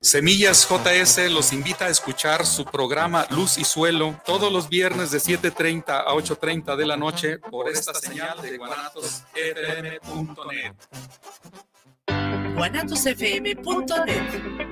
Semillas JS los invita a escuchar su programa Luz y Suelo todos los viernes de 7.30 a 8.30 de la noche por esta señal de guanatosfm.net. guanatosfm.net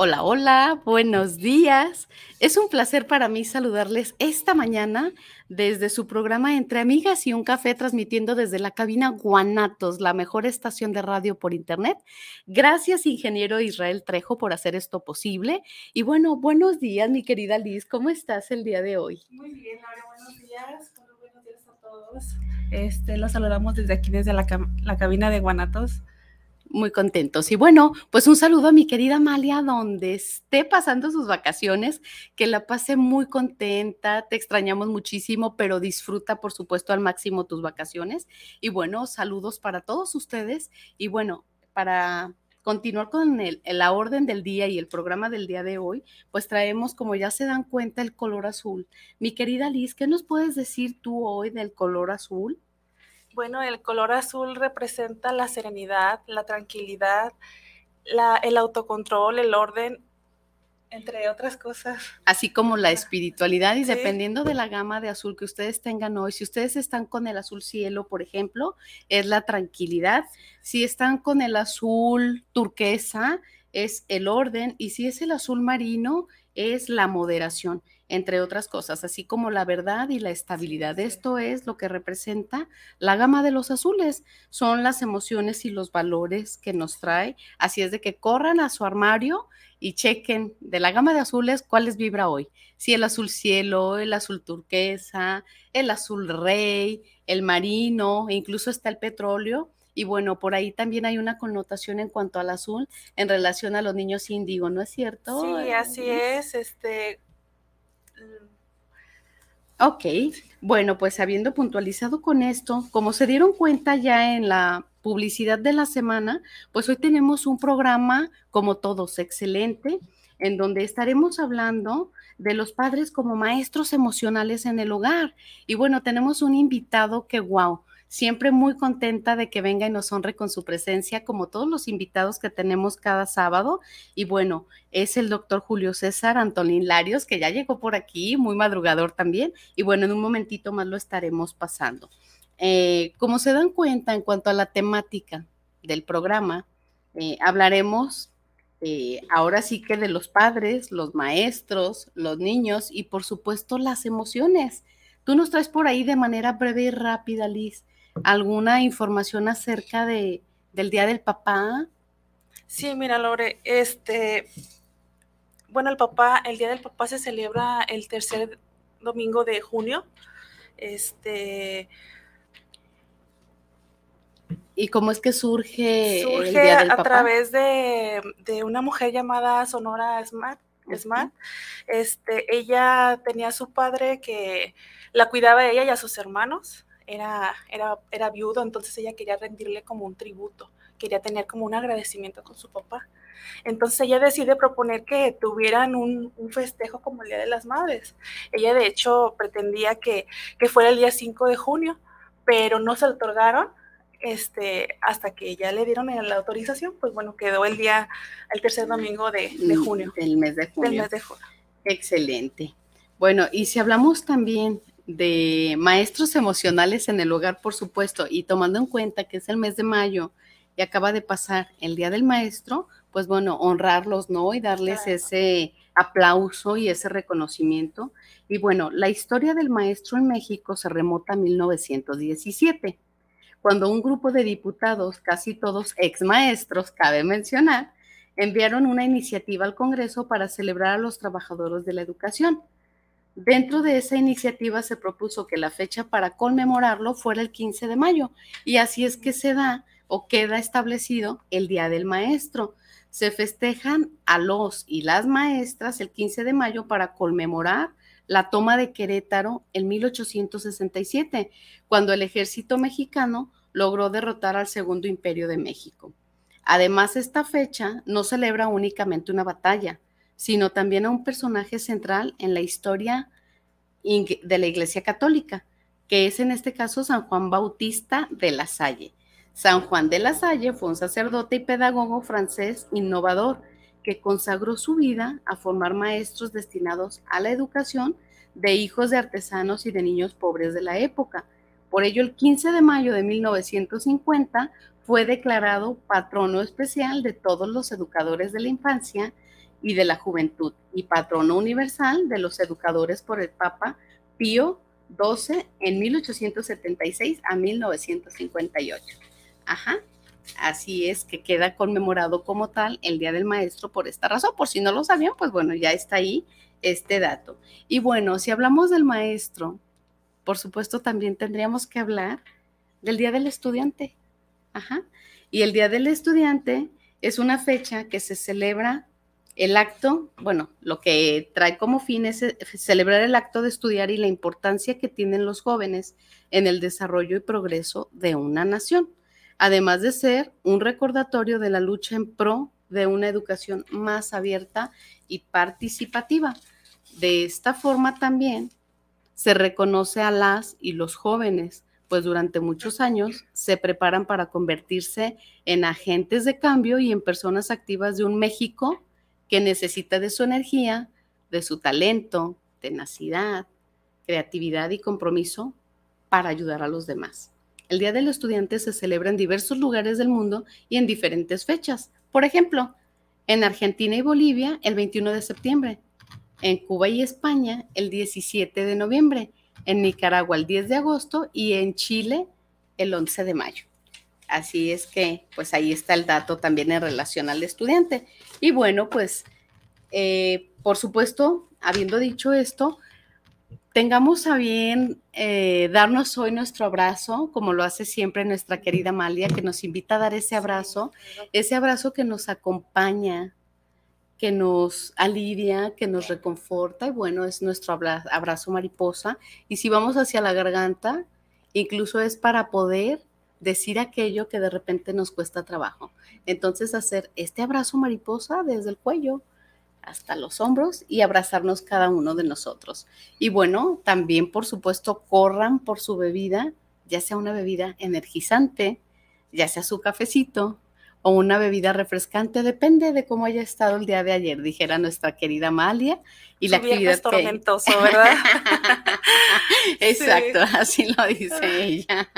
Hola, hola, buenos días. Es un placer para mí saludarles esta mañana desde su programa Entre Amigas y un Café, transmitiendo desde la cabina Guanatos, la mejor estación de radio por Internet. Gracias, ingeniero Israel Trejo, por hacer esto posible. Y bueno, buenos días, mi querida Liz. ¿Cómo estás el día de hoy? Muy bien, Laura, buenos días. Buenos días a todos. Este, los saludamos desde aquí, desde la, la cabina de Guanatos muy contentos. Y bueno, pues un saludo a mi querida Amalia, donde esté pasando sus vacaciones, que la pase muy contenta, te extrañamos muchísimo, pero disfruta, por supuesto, al máximo tus vacaciones. Y bueno, saludos para todos ustedes. Y bueno, para continuar con el, la orden del día y el programa del día de hoy, pues traemos, como ya se dan cuenta, el color azul. Mi querida Liz, ¿qué nos puedes decir tú hoy del color azul? Bueno, el color azul representa la serenidad, la tranquilidad, el autocontrol, el orden, entre otras cosas. Así como la espiritualidad y dependiendo de la gama de azul que ustedes tengan hoy, si ustedes están con el azul cielo, por ejemplo, es la tranquilidad. Si están con el azul turquesa, es el orden. Y si es el azul marino, es la moderación entre otras cosas, así como la verdad y la estabilidad. Esto es lo que representa la gama de los azules, son las emociones y los valores que nos trae. Así es de que corran a su armario y chequen de la gama de azules cuáles vibra hoy. Si el azul cielo, el azul turquesa, el azul rey, el marino, e incluso está el petróleo. Y bueno, por ahí también hay una connotación en cuanto al azul en relación a los niños índigo, ¿no es cierto? Sí, así es. Este, Ok, bueno, pues habiendo puntualizado con esto, como se dieron cuenta ya en la publicidad de la semana, pues hoy tenemos un programa, como todos, excelente, en donde estaremos hablando de los padres como maestros emocionales en el hogar. Y bueno, tenemos un invitado que, wow, Siempre muy contenta de que venga y nos honre con su presencia, como todos los invitados que tenemos cada sábado. Y bueno, es el doctor Julio César Antolín Larios, que ya llegó por aquí, muy madrugador también. Y bueno, en un momentito más lo estaremos pasando. Eh, como se dan cuenta en cuanto a la temática del programa, eh, hablaremos eh, ahora sí que de los padres, los maestros, los niños y por supuesto las emociones. Tú nos traes por ahí de manera breve y rápida, Liz, alguna información acerca de, del Día del Papá? Sí, mira, Lore, este, bueno, el papá, el Día del Papá se celebra el tercer domingo de junio. Este. ¿Y cómo es que surge, el Día del a través de, de, una mujer llamada Sonora Smart. Smart. Este, ella tenía a su padre que la cuidaba a ella y a sus hermanos era, era, era viudo, entonces ella quería rendirle como un tributo, quería tener como un agradecimiento con su papá. Entonces ella decide proponer que tuvieran un, festejo como el Día de las Madres. Ella de hecho pretendía que, fuera el día 5 de junio, pero no se lo otorgaron este, hasta que ya le dieron la autorización, pues bueno, quedó el día, el tercer domingo de, de mm, junio. Del mes de junio. Del mes de junio. Excelente. Bueno, y si hablamos también de maestros emocionales en el hogar, por supuesto, y tomando en cuenta que es el mes de mayo y acaba de pasar el Día del Maestro, pues bueno, honrarlos, ¿no? Y darles ese aplauso y ese reconocimiento. Y bueno, la historia del maestro en México se remota a 1917, cuando un grupo de diputados, casi todos ex maestros, cabe mencionar, enviaron una iniciativa al Congreso para celebrar a los trabajadores de la educación. Dentro de esa iniciativa se propuso que la fecha para conmemorarlo fuera el 15 de mayo y así es que se da o queda establecido el Día del Maestro. Se festejan a los y las maestras el 15 de mayo para conmemorar la toma de Querétaro en 1867, cuando el ejército mexicano logró derrotar al Segundo Imperio de México. Además, esta fecha no celebra únicamente una batalla, sino también a un personaje central en la historia de la Iglesia Católica, que es en este caso San Juan Bautista de la Salle. San Juan de la Salle fue un sacerdote y pedagogo francés innovador que consagró su vida a formar maestros destinados a la educación de hijos de artesanos y de niños pobres de la época. Por ello, el 15 de mayo de 1950 fue declarado patrono especial de todos los educadores de la infancia y de la juventud y patrono universal de los educadores por el Papa Pío XII en 1876 a 1958. Ajá. Así es que queda conmemorado como tal el Día del Maestro por esta razón. Por si no lo sabían, pues bueno, ya está ahí este dato. Y bueno, si hablamos del maestro, por supuesto también tendríamos que hablar del Día del Estudiante. Ajá. Y el Día del Estudiante es una fecha que se celebra el acto, bueno, lo que trae como fin es eh, celebrar el acto de estudiar y la importancia que tienen los jóvenes en el desarrollo y progreso de una nación además de ser un recordatorio de la lucha en pro de una educación más abierta y participativa. De esta forma también se reconoce a las y los jóvenes, pues durante muchos años se preparan para convertirse en agentes de cambio y en personas activas de un México que necesita de su energía, de su talento, tenacidad, creatividad y compromiso para ayudar a los demás. El Día del Estudiante se celebra en diversos lugares del mundo y en diferentes fechas. Por ejemplo, en Argentina y Bolivia el 21 de septiembre, en Cuba y España el 17 de noviembre, en Nicaragua el 10 de agosto y en Chile el 11 de mayo. Así es que, pues ahí está el dato también en relación al estudiante. Y bueno, pues, eh, por supuesto, habiendo dicho esto, tengamos a bien eh, darnos hoy nuestro abrazo, como lo hace siempre nuestra querida Amalia, que nos invita a dar ese abrazo, ese abrazo que nos acompaña, que nos alivia, que nos reconforta, y bueno, es nuestro abrazo mariposa. Y si vamos hacia la garganta, incluso es para poder decir aquello que de repente nos cuesta trabajo. Entonces, hacer este abrazo mariposa desde el cuello, hasta los hombros y abrazarnos cada uno de nosotros. Y bueno, también por supuesto corran por su bebida, ya sea una bebida energizante, ya sea su cafecito o una bebida refrescante, depende de cómo haya estado el día de ayer, dijera nuestra querida Amalia. Y la actividad tormentoso, ¿verdad? Exacto, así lo dice ella.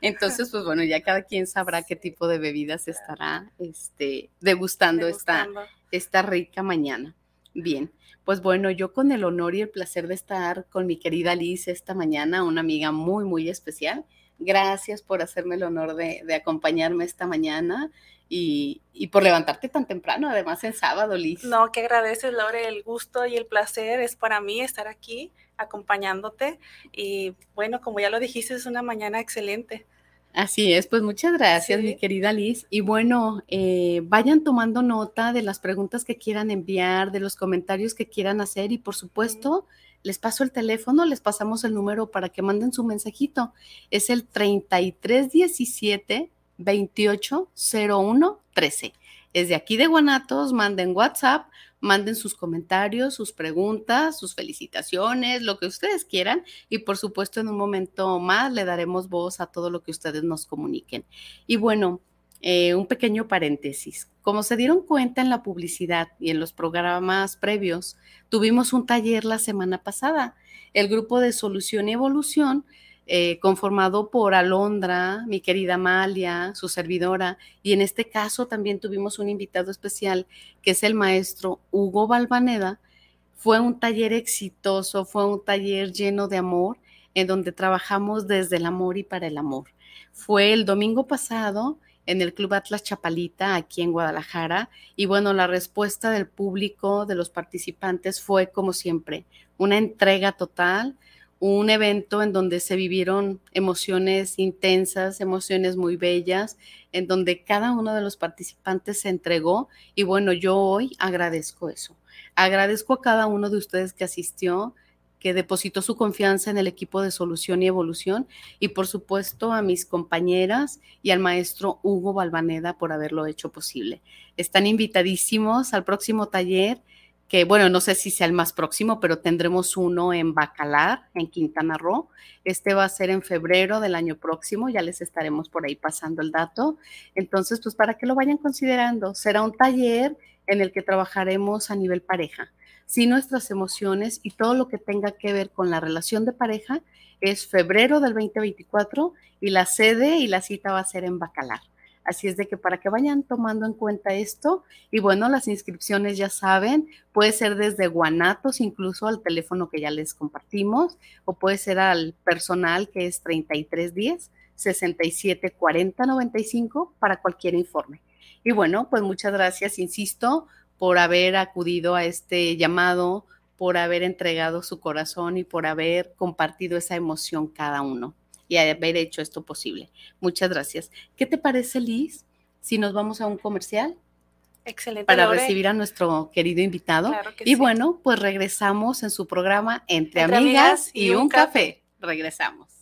Entonces, pues bueno, ya cada quien sabrá qué tipo de bebidas estará este, degustando, degustando. Esta, esta rica mañana. Bien, pues bueno, yo con el honor y el placer de estar con mi querida Liz esta mañana, una amiga muy, muy especial. Gracias por hacerme el honor de, acompañarme esta mañana y, por levantarte tan temprano, además en sábado, Liz. No, que agradeces, Lore, el gusto y el placer es para mí estar aquí acompañándote. Y bueno, como ya lo dijiste, es una mañana excelente. Así es, pues muchas gracias, mi querida Liz. Y bueno, eh, vayan tomando nota de las preguntas que quieran enviar, de los comentarios que quieran hacer y por supuesto, les paso el teléfono, les pasamos el número para que manden su mensajito. Es el 3317 2801 13. Es de aquí de Guanatos, manden WhatsApp manden sus comentarios, sus preguntas, sus felicitaciones, lo que ustedes quieran. Y por supuesto, en un momento más le daremos voz a todo lo que ustedes nos comuniquen. Y bueno, eh, un pequeño paréntesis. Como se dieron cuenta en la publicidad y en los programas previos, tuvimos un taller la semana pasada. El grupo de Solución y Evolución eh, conformado por Alondra, mi querida Amalia, su servidora, y en este caso también tuvimos un invitado especial que es el maestro Hugo Balvaneda. Fue un taller exitoso, fue un taller lleno de amor, en donde trabajamos desde el amor y para el amor. Fue el domingo pasado en el Club Atlas Chapalita, aquí en Guadalajara. Y bueno, la respuesta del público, de los participantes, fue como siempre, una entrega total, un evento en donde se vivieron emociones intensas, emociones muy bellas, en donde cada uno de los participantes se entregó. Y bueno, yo hoy agradezco eso. Agradezco a cada uno de ustedes que asistió, que depositó su confianza en el equipo de solución y evolución y por supuesto a mis compañeras y al maestro Hugo Balvaneda por haberlo hecho posible. Están invitadísimos al próximo taller que bueno, no sé si sea el más próximo, pero tendremos uno en Bacalar, en Quintana Roo. Este va a ser en febrero del año próximo, ya les estaremos por ahí pasando el dato. Entonces, pues para que lo vayan considerando, será un taller en el que trabajaremos a nivel pareja si nuestras emociones y todo lo que tenga que ver con la relación de pareja es febrero del 2024 y la sede y la cita va a ser en Bacalar. Así es de que para que vayan tomando en cuenta esto, y bueno, las inscripciones ya saben, puede ser desde Guanatos, incluso al teléfono que ya les compartimos, o puede ser al personal que es 3310 6740 95 para cualquier informe. Y bueno, pues muchas gracias, insisto, por haber acudido a este llamado, por haber entregado su corazón y por haber compartido esa emoción cada uno y haber hecho esto posible. Muchas gracias. ¿Qué te parece, Liz, si nos vamos a un comercial? Excelente. Para recibir a nuestro querido invitado. y bueno, pues regresamos en su programa Entre, amigas, y, un, café. Regresamos.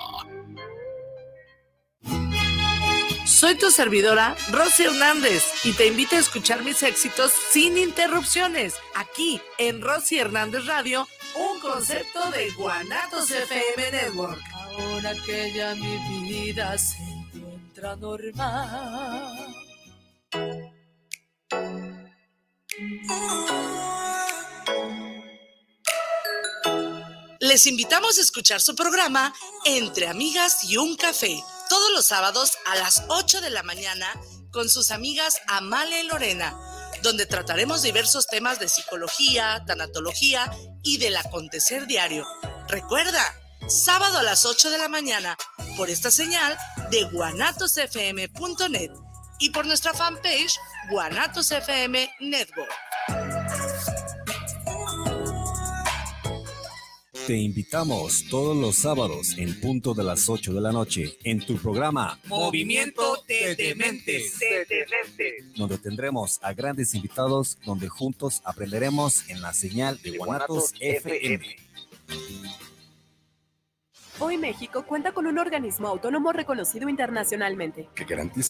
Soy tu servidora, Rosy Hernández, y te invito a escuchar mis éxitos sin interrupciones, aquí en Rosy Hernández Radio, un concepto de Guanatos FM Network. Ahora que ya mi vida se encuentra normal. Les invitamos a escuchar su programa Entre Amigas y un Café todos los sábados a las 8 de la mañana con sus amigas Amale y Lorena, donde trataremos diversos temas de psicología, tanatología y del acontecer diario. Recuerda, sábado a las 8 de la mañana por esta señal de guanatosfm.net y por nuestra fanpage Guanatos Network. Te invitamos todos los sábados en punto de las 8 de la noche en tu programa Movimiento de Dementes, donde tendremos a grandes invitados donde juntos aprenderemos en la señal de Guanatos FM. Hoy México cuenta con un organismo autónomo reconocido internacionalmente. Que garantiza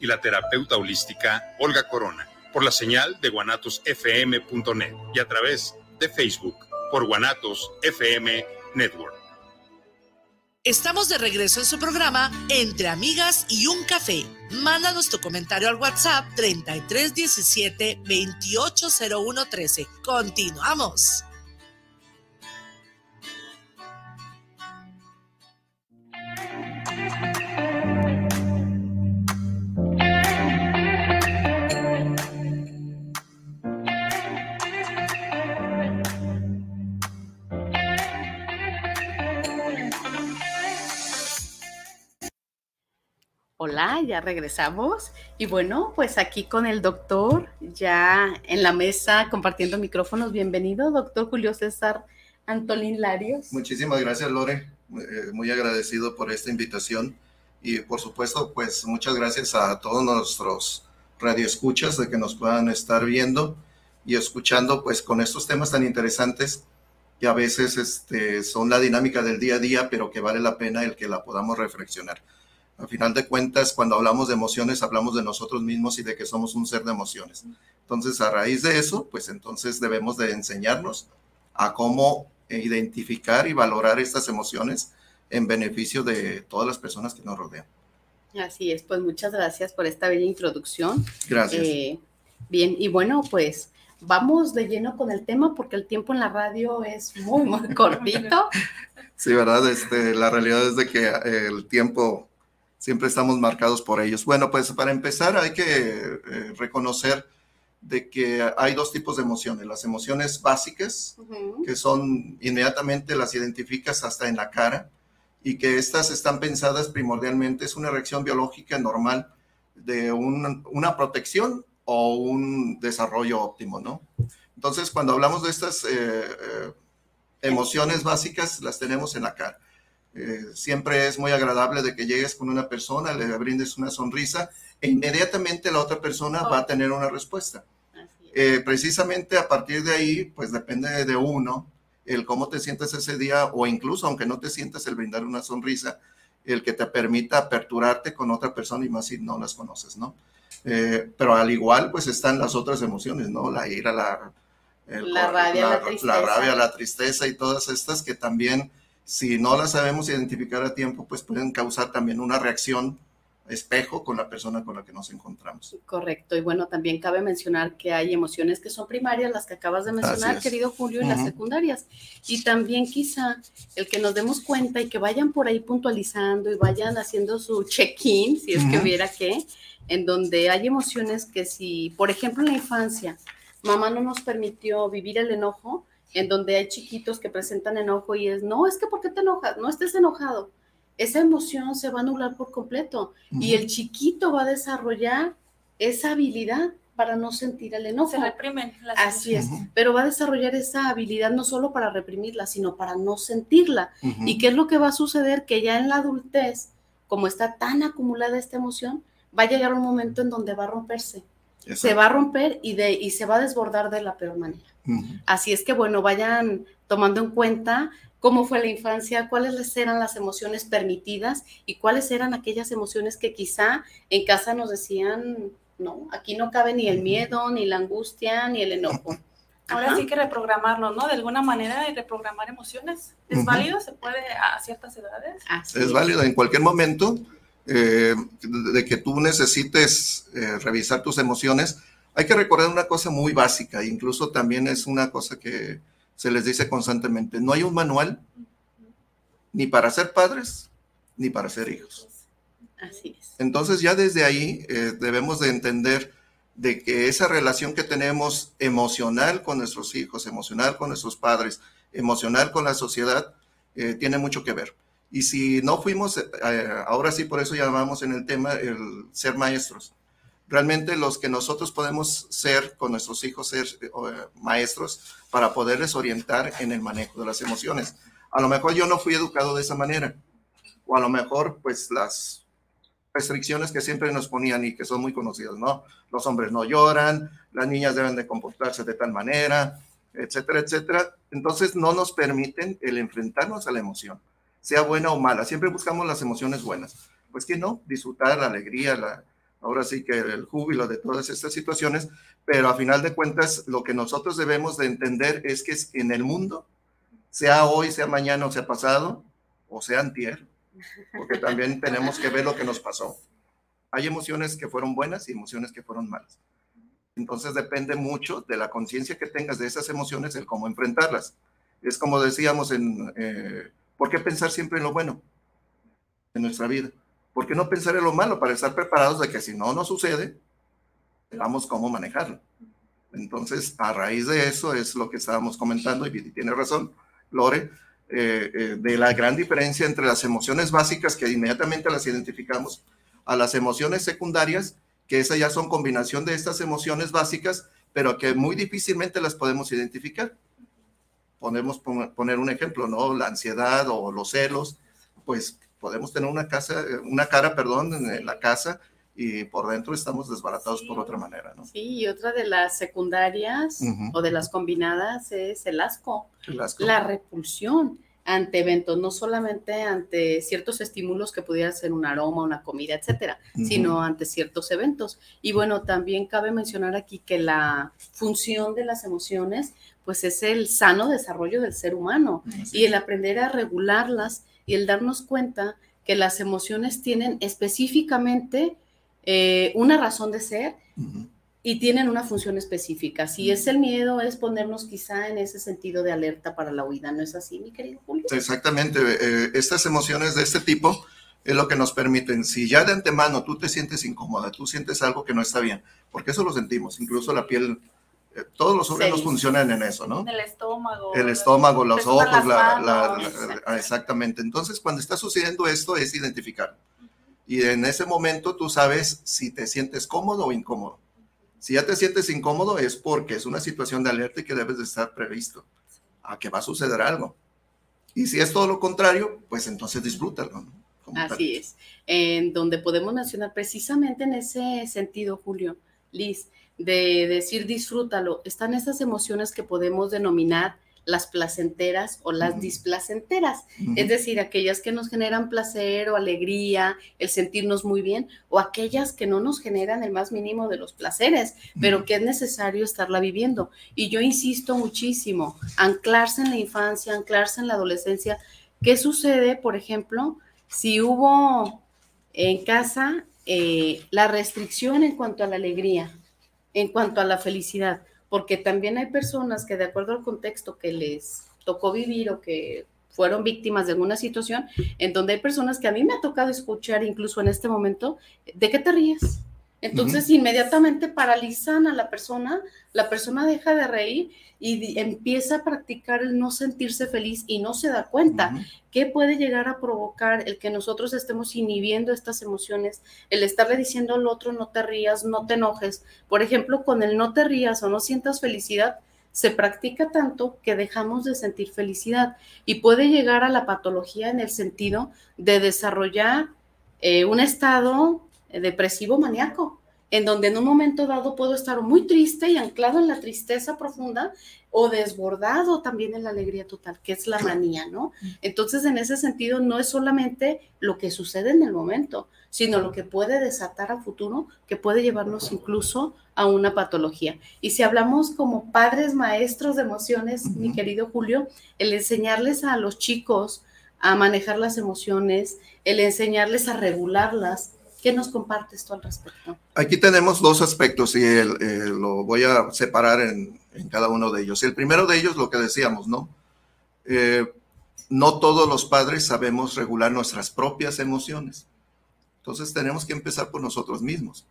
y la terapeuta holística Olga Corona por la señal de guanatosfm.net y a través de Facebook por Guanatos FM Network. Estamos de regreso en su programa Entre Amigas y un Café. Mándanos tu comentario al WhatsApp 3317 280113. Continuamos. Hola, ya regresamos. Y bueno, pues aquí con el doctor, ya en la mesa compartiendo micrófonos. Bienvenido, doctor Julio César Antolín Larios. Muchísimas gracias, Lore. Eh, Muy agradecido por esta invitación. Y por supuesto, pues muchas gracias a todos nuestros radioescuchas de que nos puedan estar viendo y escuchando, pues con estos temas tan interesantes que a veces este, son la dinámica del día a día, pero que vale la pena el que la podamos reflexionar. Al final de cuentas, cuando hablamos de emociones, hablamos de nosotros mismos y de que somos un ser de emociones. Entonces, a raíz de eso, pues entonces debemos de enseñarnos a cómo identificar y valorar estas emociones en beneficio de todas las personas que nos rodean. Así es, pues muchas gracias por esta bella introducción. Gracias. Eh, bien, y bueno, pues vamos de lleno con el tema porque el tiempo en la radio es muy, muy cortito. Sí, ¿verdad? Este, la realidad es de que eh, el tiempo siempre estamos marcados por ellos. Bueno, pues para empezar hay que eh, reconocer de que hay dos tipos de emociones. Las emociones básicas, que son inmediatamente las identificas hasta en la cara y que estas están pensadas primordialmente, es una reacción biológica normal de un- una protección o un desarrollo óptimo, ¿no? Entonces, cuando hablamos de estas eh, eh, emociones básicas, las tenemos en la cara. Eh, siempre es muy agradable de que llegues con una persona, le brindes una sonrisa e inmediatamente la otra persona va a tener una respuesta. Eh, precisamente a partir de ahí, pues depende de uno el cómo te sientes ese día o incluso aunque no te sientas el brindar una sonrisa, el que te permita aperturarte con otra persona y más si no las conoces, ¿no? Eh, pero al igual, pues están las otras emociones, ¿no? La ira, la, el La rabia, la la tristeza. rabia, la tristeza y todas estas que también, si no las sabemos identificar a tiempo, pues pueden causar también una reacción espejo con la persona con la que nos encontramos. Correcto, y bueno, también cabe mencionar que hay emociones que son primarias, las que acabas de mencionar, querido Julio, y las secundarias. Y también quizá el que nos demos cuenta y que vayan por ahí puntualizando y vayan haciendo su check-in, si es que hubiera que, en donde hay emociones que si, por ejemplo, en la infancia, mamá no nos permitió vivir el enojo, en donde hay chiquitos que presentan enojo y es, no, es que ¿por qué te enojas? No estés enojado. Esa emoción se va a anular por completo y el chiquito va a desarrollar esa habilidad para no sentir el enojo. Se reprimen las Así es, pero va a desarrollar esa habilidad no solo para reprimirla, sino para no sentirla. ¿Y qué es lo que va a suceder? Que ya en la adultez, como está tan acumulada esta emoción, va a llegar un momento en donde va a romperse. se va a romper y, de, y se va a desbordar de la peor manera. Así es que, bueno, vayan tomando en cuenta cómo fue la infancia, cuáles eran las emociones permitidas y cuáles eran aquellas emociones que quizá en casa nos decían, no, aquí no cabe ni el miedo, ni la angustia, ni el enojo. Ahora sí que reprogramarnos, ¿no? De alguna manera y reprogramar emociones. ¿Es válido? ¿Se puede a ciertas edades? es, válido en cualquier momento eh, de que tú necesites eh, revisar tus emociones. Hay que recordar una cosa muy básica, incluso también es una cosa que se les dice constantemente, no hay un manual ni para ser padres ni para ser hijos. Así es. Entonces ya desde ahí eh, debemos de entender de que esa relación que tenemos emocional con nuestros hijos, emocional con nuestros padres, emocional con la sociedad, eh, tiene mucho que ver. Y si no fuimos, eh, ahora sí, por eso llamamos en el tema el ser maestros. Realmente los que nosotros podemos ser con nuestros hijos, ser maestros para poderles orientar en el manejo de las emociones. A lo mejor yo no fui educado de esa manera, o a lo mejor pues las restricciones que siempre nos ponían y que son muy conocidas, ¿no? Los hombres no lloran, las niñas deben de comportarse de tal manera, etcétera, etcétera. Entonces no nos permiten el enfrentarnos a la emoción, sea buena o mala. Siempre buscamos las emociones buenas. Pues que no, disfrutar la alegría, la, ahora sí que el júbilo de todas estas situaciones, pero a final de cuentas lo que nosotros debemos de entender es que en el mundo, sea hoy, sea mañana o sea pasado, o sea antier, porque también tenemos que ver lo que nos pasó. Hay emociones que fueron buenas y emociones que fueron malas. Entonces depende mucho de la conciencia que tengas de esas emociones, el cómo enfrentarlas. Es como decíamos en, eh, ¿por qué pensar siempre en lo bueno en nuestra vida? ¿Por qué no pensar en lo malo para estar preparados de que si no nos sucede, veamos cómo manejarlo? Entonces, a raíz de eso es lo que estábamos comentando y tiene razón, Lore, eh, eh, de la gran diferencia entre las emociones básicas que inmediatamente las identificamos a las emociones secundarias, que esas ya son combinación de estas emociones básicas, pero que muy difícilmente las podemos identificar. Podemos poner un ejemplo, ¿no? La ansiedad o los celos, pues podemos tener una casa, una cara, perdón, en la casa y por dentro estamos desbaratados por otra manera, ¿no? Sí, y otra de las secundarias o de las combinadas es el asco, la repulsión ante eventos, no solamente ante ciertos estímulos que pudiera ser un aroma, una comida, etcétera, sino ante ciertos eventos. Y bueno, también cabe mencionar aquí que la función de las emociones, pues es el sano desarrollo del ser humano y el aprender a regularlas y el darnos cuenta que las emociones tienen específicamente eh, una razón de ser y tienen una función específica. Si es el miedo, es ponernos quizá en ese sentido de alerta para la huida, ¿no es así, mi querido Julio? Exactamente, eh, estas emociones de este tipo es lo que nos permiten, si ya de antemano tú te sientes incómoda, tú sientes algo que no está bien, porque eso lo sentimos, incluso la piel eh, todos los órganos funcionan en eso, ¿no? El estómago. El estómago, los ojos, la, exactamente. Entonces, cuando está sucediendo esto, es identificar. Y en ese momento tú sabes si te sientes cómodo o incómodo. Si ya te sientes incómodo es porque es una situación de alerta y que debes de estar previsto a que va a suceder algo. Y si es todo lo contrario, pues entonces disfrútalo. Así es. En donde podemos mencionar precisamente en ese sentido, Julio, Liz, de decir disfrútalo, están esas emociones que podemos denominar las placenteras o las displacenteras, es decir, aquellas que nos generan placer o alegría, el sentirnos muy bien, o aquellas que no nos generan el más mínimo de los placeres, pero que es necesario estarla viviendo. Y yo insisto muchísimo, anclarse en la infancia, anclarse en la adolescencia. ¿Qué sucede, por ejemplo, si hubo en casa eh, la restricción en cuanto a la alegría? En cuanto a la felicidad, porque también hay personas que de acuerdo al contexto que les tocó vivir o que fueron víctimas de alguna situación, en donde hay personas que a mí me ha tocado escuchar incluso en este momento, ¿de qué te ríes? Entonces inmediatamente paralizan a la persona, la persona deja de reír y empieza a practicar el no sentirse feliz y no se da cuenta qué puede llegar a provocar el que nosotros estemos inhibiendo estas emociones, el estarle diciendo al otro no te rías, no te enojes. Por ejemplo, con el no te rías o no sientas felicidad, se practica tanto que dejamos de sentir felicidad y puede llegar a la patología en el sentido de desarrollar eh, un estado depresivo maníaco en donde en un momento dado puedo estar muy triste y anclado en la tristeza profunda o desbordado también en la alegría total, que es la manía, ¿no? Entonces, en ese sentido, no es solamente lo que sucede en el momento, sino lo que puede desatar a futuro, que puede llevarnos incluso a una patología. Y si hablamos como padres maestros de emociones, mi querido Julio, el enseñarles a los chicos a manejar las emociones, el enseñarles a regularlas, ¿Qué nos compartes tú al respecto? Aquí tenemos dos aspectos y lo voy a separar en, cada uno de ellos. El primero de ellos, lo que decíamos, ¿no? Eh, no todos los padres sabemos regular nuestras propias emociones. Entonces tenemos que empezar por nosotros mismos.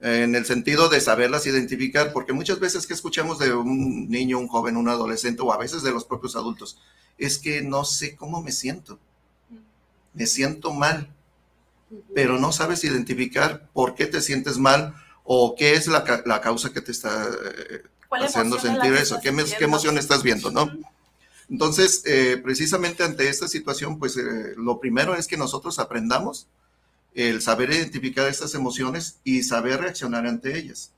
En el sentido de saberlas identificar, porque muchas veces que escuchamos de un niño, un joven, un adolescente o a veces de los propios adultos, es que no sé cómo me siento. Me siento mal pero no sabes identificar por qué te sientes mal o qué es la, causa que te está eh, haciendo sentir eso, qué, qué, emoción estás viendo, ¿no? Entonces, eh, precisamente ante esta situación, pues eh, lo primero es que nosotros aprendamos el saber identificar estas emociones y saber reaccionar ante ellas.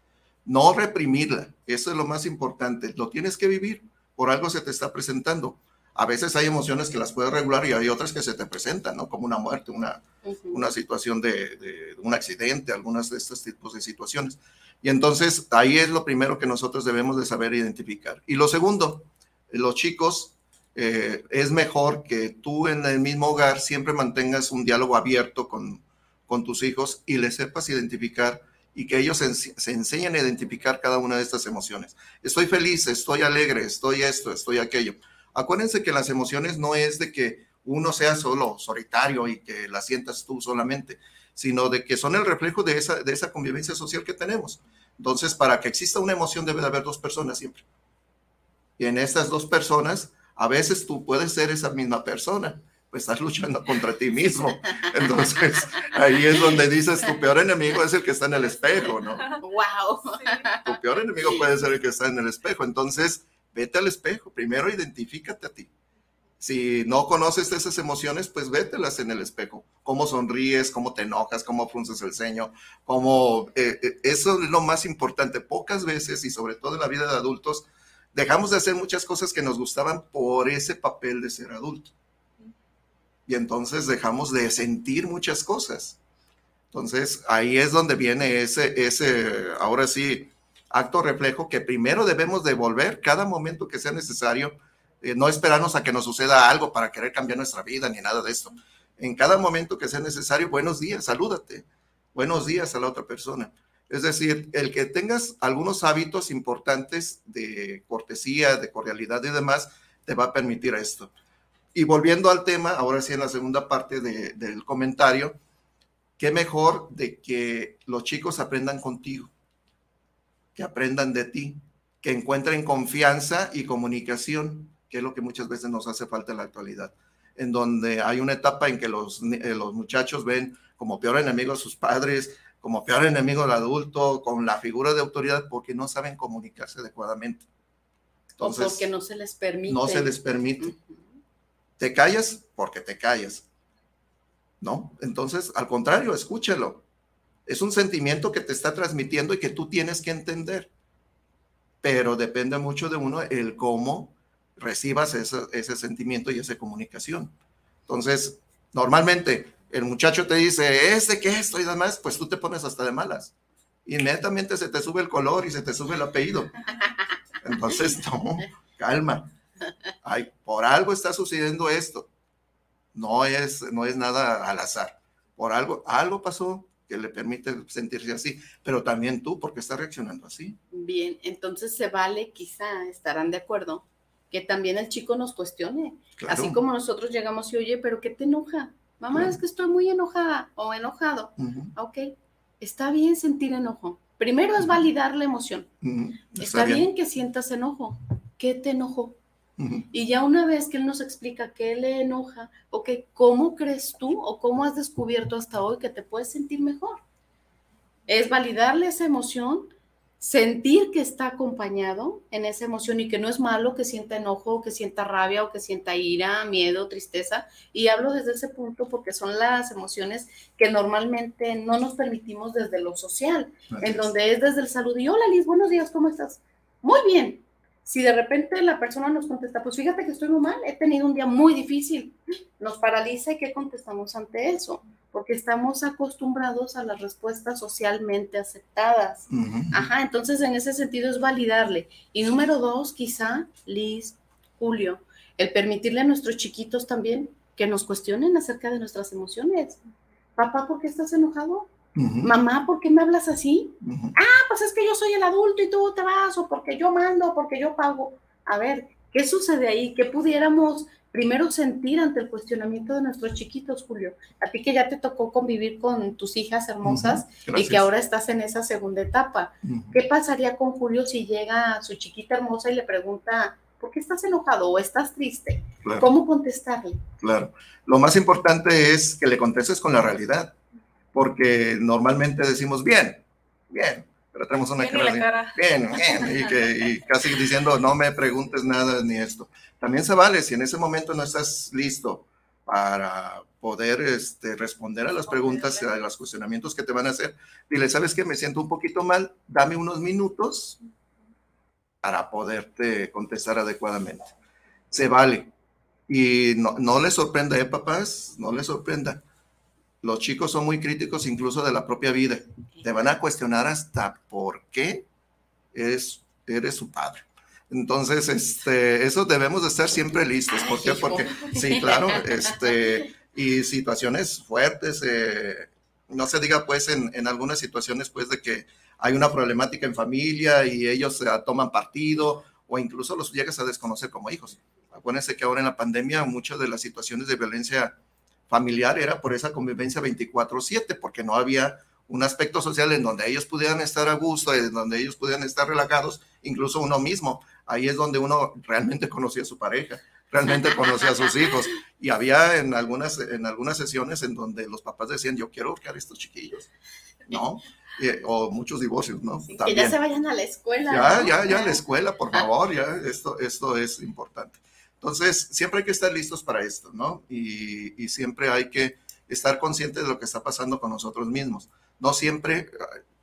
No reprimirla, eso es lo más importante, lo tienes que vivir, por algo se te está presentando a veces hay emociones que las puedes regular y hay otras que se te presentan, ¿no? Como una muerte, una, una situación de, un accidente, algunas de estos tipos de situaciones. Y entonces ahí es lo primero que nosotros debemos de saber identificar. Y lo segundo, los chicos, eh, es mejor que tú en el mismo hogar siempre mantengas un diálogo abierto con, con tus hijos y les sepas identificar y que ellos se, se, enseñen a identificar cada una de estas emociones. Estoy feliz, estoy alegre, estoy esto, estoy aquello. Acuérdense que las emociones no es de que uno sea solo solitario y que la sientas tú solamente, sino de que son el reflejo de esa, de esa convivencia social que tenemos. Entonces, para que exista una emoción debe de haber dos personas siempre. Y en estas dos personas, a veces tú puedes ser esa misma persona, pues estás luchando contra ti mismo. Entonces, ahí es donde dices, tu peor enemigo es el que está en el espejo, ¿no? Wow. Tu peor enemigo puede ser el que está en el espejo. Entonces, vete al espejo, primero identifícate a ti. Si no conoces esas emociones, pues vételas en el espejo. Cómo sonríes, cómo te enojas, cómo frunces el ceño, cómo... Eh, eh, eso es lo más importante. Pocas veces, y sobre todo en la vida de adultos, dejamos de hacer muchas cosas que nos gustaban por ese papel de ser adulto. Y entonces dejamos de sentir muchas cosas. Entonces ahí es donde viene ese, ese, ahora sí, acto reflejo que primero debemos devolver cada momento que sea necesario, eh, no esperarnos a que nos suceda algo para querer cambiar nuestra vida ni nada de esto. En cada momento que sea necesario, buenos días, salúdate, buenos días a la otra persona. Es decir, el que tengas algunos hábitos importantes de cortesía, de cordialidad y demás, te va a permitir esto. Y volviendo al tema, ahora sí en la segunda parte del comentario, qué mejor de que los chicos aprendan contigo que aprendan de ti, que encuentren confianza y comunicación, que es lo que muchas veces nos hace falta en la actualidad, en donde hay una etapa en que los, eh, los muchachos ven como peor enemigo a sus padres, como peor enemigo al adulto, con la figura de autoridad, porque no saben comunicarse adecuadamente. Entonces, o porque no se les permite. No se les permite. Te callas porque te callas. ¿No? Entonces, al contrario, escúchelo. Es un sentimiento que te está transmitiendo y que tú tienes que entender. Pero depende mucho de uno el cómo recibas ese, sentimiento y esa comunicación. Entonces, normalmente el muchacho te dice, este que esto y demás, pues tú te pones hasta de malas. Inmediatamente se te sube el color y se te sube el apellido. Entonces, no, calma. Ay, por algo está sucediendo esto. No es, no es nada al azar. Por algo, algo pasó que le permite sentirse así, pero también tú, porque estás reaccionando así. Bien, entonces se vale, quizá estarán de acuerdo, que también el chico nos cuestione, así como nosotros llegamos y, oye, pero ¿qué te enoja? Mamá, es que estoy muy enojada o enojado. Ok, está bien sentir enojo. Primero es validar la emoción. Está, bien. bien que sientas enojo. ¿Qué te enojó? Y ya una vez que él nos explica qué le enoja, ok, ¿cómo crees tú o cómo has descubierto hasta hoy que te puedes sentir mejor? Es validarle esa emoción sentir que está acompañado en esa emoción y que no es malo que sienta enojo, que sienta rabia o que sienta ira, miedo, tristeza. Y hablo desde ese punto porque son las emociones que normalmente no nos permitimos desde lo social, en donde es desde el saludo. Y hola Liz, buenos días, ¿cómo estás? Muy bien. Si de repente la persona nos contesta, pues fíjate que estoy muy mal, he tenido un día muy difícil, nos paraliza y ¿qué contestamos ante eso? porque estamos acostumbrados a las respuestas socialmente aceptadas. Ajá, entonces en ese sentido es validarle. Y número dos, quizá, Liz, Julio, el permitirle a nuestros chiquitos también que nos cuestionen acerca de nuestras emociones. Papá, ¿por qué estás enojado? Mamá, ¿por qué me hablas así? Ah, pues es que yo soy el adulto y tú te vas, o porque yo mando, porque yo pago. A ver, ¿qué sucede ahí? ¿Qué pudiéramos primero sentir ante el cuestionamiento de nuestros chiquitos, Julio. A ti que ya te tocó convivir con tus hijas hermosas y que ahora estás en esa segunda etapa. ¿Qué pasaría con Julio si llega su chiquita hermosa y le pregunta, ¿por qué estás enojado o estás triste? ¿Cómo contestarle? Claro. Lo más importante es que le contestes con la realidad, porque normalmente decimos, bien, bien, pero tenemos una cara, bien, bien, y, que, y casi diciendo, no me preguntes nada ni esto. También se vale, si en ese momento no estás listo para poder este, responder a las preguntas, a los cuestionamientos que te van a hacer, dile, ¿sabes qué? Me siento un poquito mal, dame unos minutos para poderte contestar adecuadamente. Se vale. Y no, no les sorprenda, ¿eh, papás? No les sorprenda. Los chicos son muy críticos incluso de la propia vida. Te van a cuestionar hasta por qué eres, eres su padre. Entonces, este, eso debemos de estar siempre listos. ¿Por qué? Porque, sí, claro, este, y situaciones fuertes, eh, no se diga pues en, en, algunas situaciones pues de que hay una problemática en familia y ellos se toman partido o incluso los llegas a desconocer como hijos. Acuérdense que ahora en la pandemia muchas de las situaciones de violencia familiar era por esa convivencia 24/7, porque no había un aspecto social en donde ellos pudieran estar a gusto, en donde ellos pudieran estar relajados, incluso uno mismo. Ahí es donde uno realmente conocía a su pareja, realmente conocía a sus hijos. Y había en algunas, en algunas sesiones en donde los papás decían, yo quiero buscar a estos chiquillos, ¿no? o muchos divorcios, ¿no? que ya se vayan a la escuela. Ya, ya, ya a la escuela, por favor, ya, esto, esto es importante. Entonces, siempre hay que estar listos para esto, ¿no? Y, siempre hay que estar conscientes de lo que está pasando con nosotros mismos. No siempre,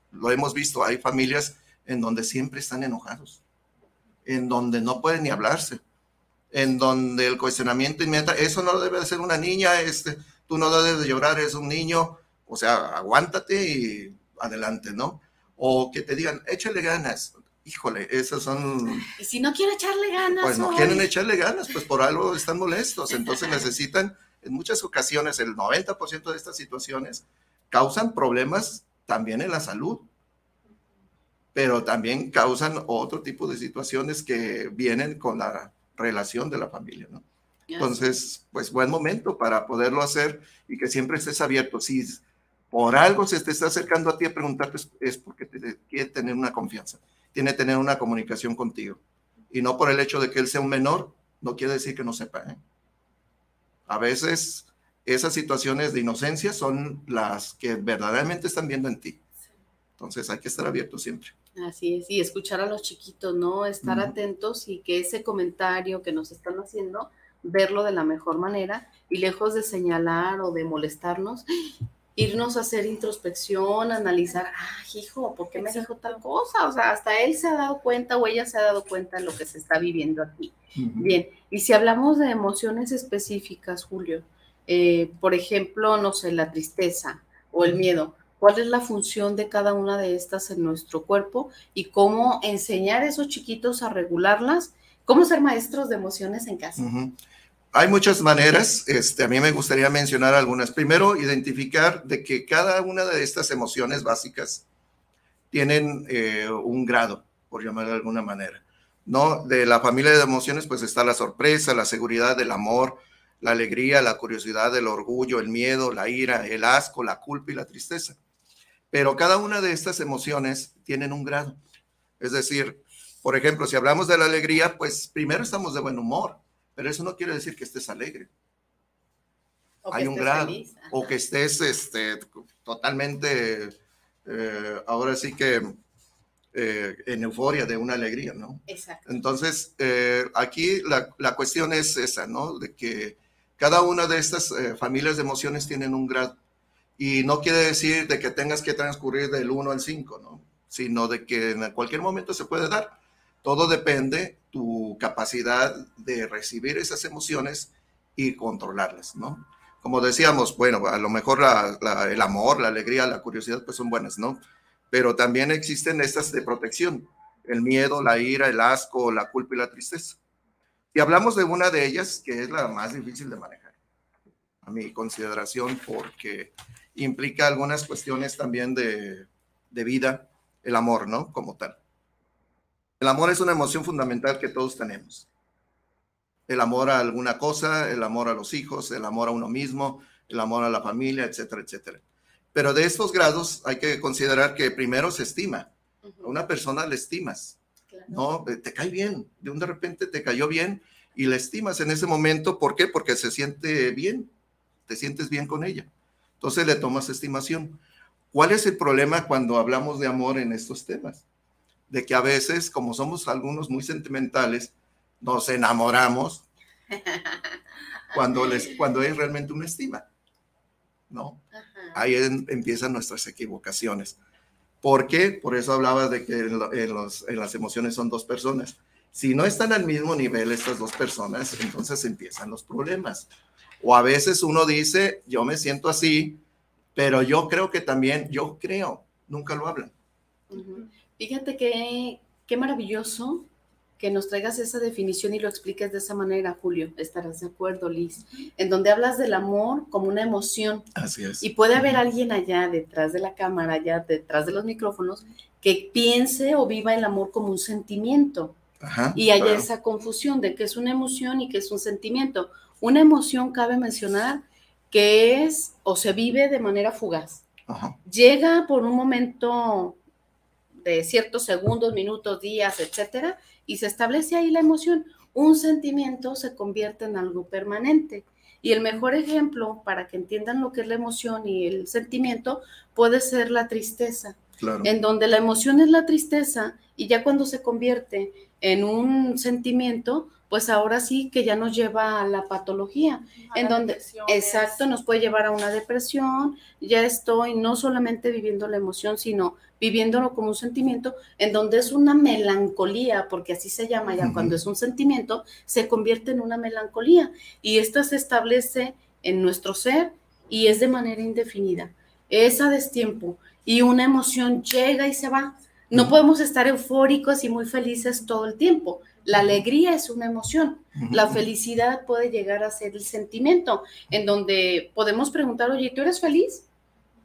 lo hemos visto, hay familias en donde siempre están enojados, en donde no pueden ni hablarse, en donde el cuestionamiento inmediato, eso no debe de ser una niña, este, tú no debes de llorar, es un niño, o sea, aguántate y adelante, ¿no? O que te digan, échale ganas, híjole, esas son... Y si no quiere echarle ganas. Pues no quieren echarle ganas, pues por algo están molestos. Entonces necesitan, en muchas ocasiones, el 90% de estas situaciones causan problemas también en la salud, pero también causan otro tipo de situaciones que vienen con la relación de la familia, ¿no? Entonces, pues buen momento para poderlo hacer y que siempre estés abierto. Si por algo se te está acercando a ti a preguntarte, es porque te quiere tener una confianza tiene que tener una comunicación contigo. Y no por el hecho de que él sea un menor, no quiere decir que no sepa. ¿eh? A veces esas situaciones de inocencia son las que verdaderamente están viendo en ti. Entonces hay que estar abierto siempre. Así es, y escuchar a los chiquitos, ¿no? Estar atentos y que ese comentario que nos están haciendo, verlo de la mejor manera y lejos de señalar o de molestarnos, irnos a hacer introspección, analizar, ah, hijo, ¿por qué me dijo tal cosa? O sea, hasta él se ha dado cuenta o ella se ha dado cuenta de lo que se está viviendo aquí. Bien, y si hablamos de emociones específicas, Julio, eh, por ejemplo, no sé, la tristeza o el miedo, ¿cuál es la función de cada una de estas en nuestro cuerpo y cómo enseñar a esos chiquitos a regularlas? ¿Cómo ser maestros de emociones en casa? Hay muchas maneras, este, a mí me gustaría mencionar algunas. Primero, identificar de que cada una de estas emociones básicas tienen eh, un grado, por llamarlo de alguna manera. ¿no? De la familia de emociones, pues está la sorpresa, la seguridad, el amor, la alegría, la curiosidad, el orgullo, el miedo, la ira, el asco, la culpa y la tristeza. Pero cada una de estas emociones tienen un grado. Es decir, por ejemplo, si hablamos de la alegría, pues primero estamos de buen humor pero eso no quiere decir que estés alegre. Hay un grado, o que estés este, totalmente, eh, ahora sí que eh, en euforia, de una alegría, ¿no? Exacto. Entonces, eh, aquí la, la, cuestión es esa, ¿no? De que cada una de estas eh, familias de emociones tienen un grado. Y no quiere decir de que tengas que transcurrir del 1 al 5, ¿no? Sino de que en cualquier momento se puede dar. Todo depende tu capacidad de recibir esas emociones y controlarlas, ¿no? Como decíamos, bueno, a lo mejor el amor, la alegría, la curiosidad, pues son buenas, ¿no? Pero también existen estas de protección, el miedo, la ira, el asco, la culpa y la tristeza. Y hablamos de una de ellas, que es la más difícil de manejar, a mi consideración, porque implica algunas cuestiones también de, de vida, el amor, ¿no? Como tal. El amor es una emoción fundamental que todos tenemos el amor a alguna cosa, el amor a los hijos, el amor a uno mismo, el amor a la familia, etcétera, etcétera. Pero de estos grados hay que considerar que primero se estima. A una persona le estimas, ¿no? Eh, te cae bien, de un de repente te cayó bien y le estimas en ese momento. ¿Por qué? Porque se siente bien, te sientes bien con ella. Entonces le tomas estimación. ¿Cuál es el problema cuando hablamos de amor en estos temas? De que a veces, como somos algunos muy sentimentales, nos enamoramos cuando, les, cuando es realmente una estima, ¿no? Ahí empiezan nuestras equivocaciones. ¿Por qué? Por eso hablaba de que en, los, en las emociones son dos personas. Si no están al mismo nivel estas dos personas, entonces empiezan los problemas. O a veces uno dice, yo me siento así, pero yo creo que también, yo creo, nunca lo hablan. Fíjate que qué maravilloso que nos traigas esa definición y lo expliques de esa manera, Julio. Estarás de acuerdo, Liz. En donde hablas del amor como una emoción. Así es. Y puede haber alguien allá detrás de la cámara, allá detrás de los micrófonos, que piense o viva el amor como un sentimiento. Ajá, y haya esa confusión de que es una emoción y que es un sentimiento. Una emoción cabe mencionar que es o se vive de manera fugaz. Ajá. Llega por un momento de ciertos segundos, minutos, días, etcétera, y se establece ahí la emoción. Un sentimiento se convierte en algo permanente. Y el mejor ejemplo para que entiendan lo que es la emoción y el sentimiento puede ser la tristeza. En donde la emoción es la tristeza y ya cuando se convierte en un sentimiento, pues ahora sí que ya nos lleva a la patología, en donde, exacto, nos puede llevar a una depresión, ya estoy no solamente viviendo la emoción, sino viviéndolo como un sentimiento, en donde es una melancolía, porque así se llama ya, cuando es un sentimiento, se convierte en una melancolía, y esto se establece en nuestro ser y es de manera indefinida, es a destiempo, y una emoción llega y se va. No podemos estar eufóricos y muy felices todo el tiempo la alegría es una emoción. La felicidad puede llegar a ser el sentimiento, en donde podemos preguntar, oye, ¿tú eres feliz?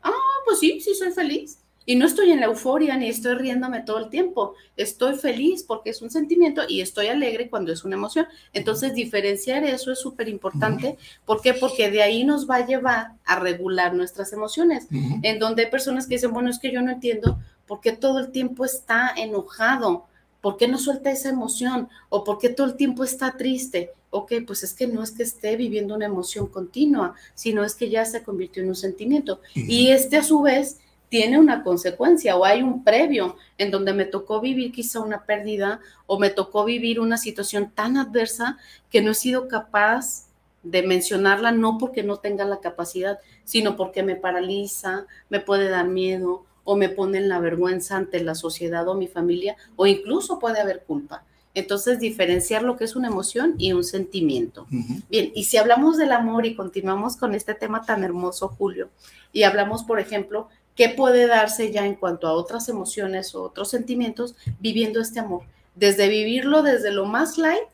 Ah, pues sí, sí soy feliz. Y no estoy en la euforia ni estoy riéndome todo el tiempo. Estoy feliz porque es un sentimiento y estoy alegre cuando es una emoción. Entonces, diferenciar eso es súper importante. ¿Por qué? Porque de ahí nos va a llevar a regular nuestras emociones. En donde hay personas que dicen, bueno, es que yo no entiendo por qué todo el tiempo está enojado ¿Por qué no suelta esa emoción? ¿O por qué todo el tiempo está triste? Ok, pues es que no es que esté viviendo una emoción continua, sino es que ya se convirtió en un sentimiento. Y este a su vez tiene una consecuencia o hay un previo en donde me tocó vivir quizá una pérdida o me tocó vivir una situación tan adversa que no he sido capaz de mencionarla, no porque no tenga la capacidad, sino porque me paraliza, me puede dar miedo, o me ponen la vergüenza ante la sociedad o mi familia, o incluso puede haber culpa. Entonces, diferenciar lo que es una emoción y un sentimiento. Bien, y si hablamos del amor y continuamos con este tema tan hermoso, Julio, y hablamos, por ejemplo, qué puede darse ya en cuanto a otras emociones o otros sentimientos viviendo este amor, desde vivirlo desde lo más light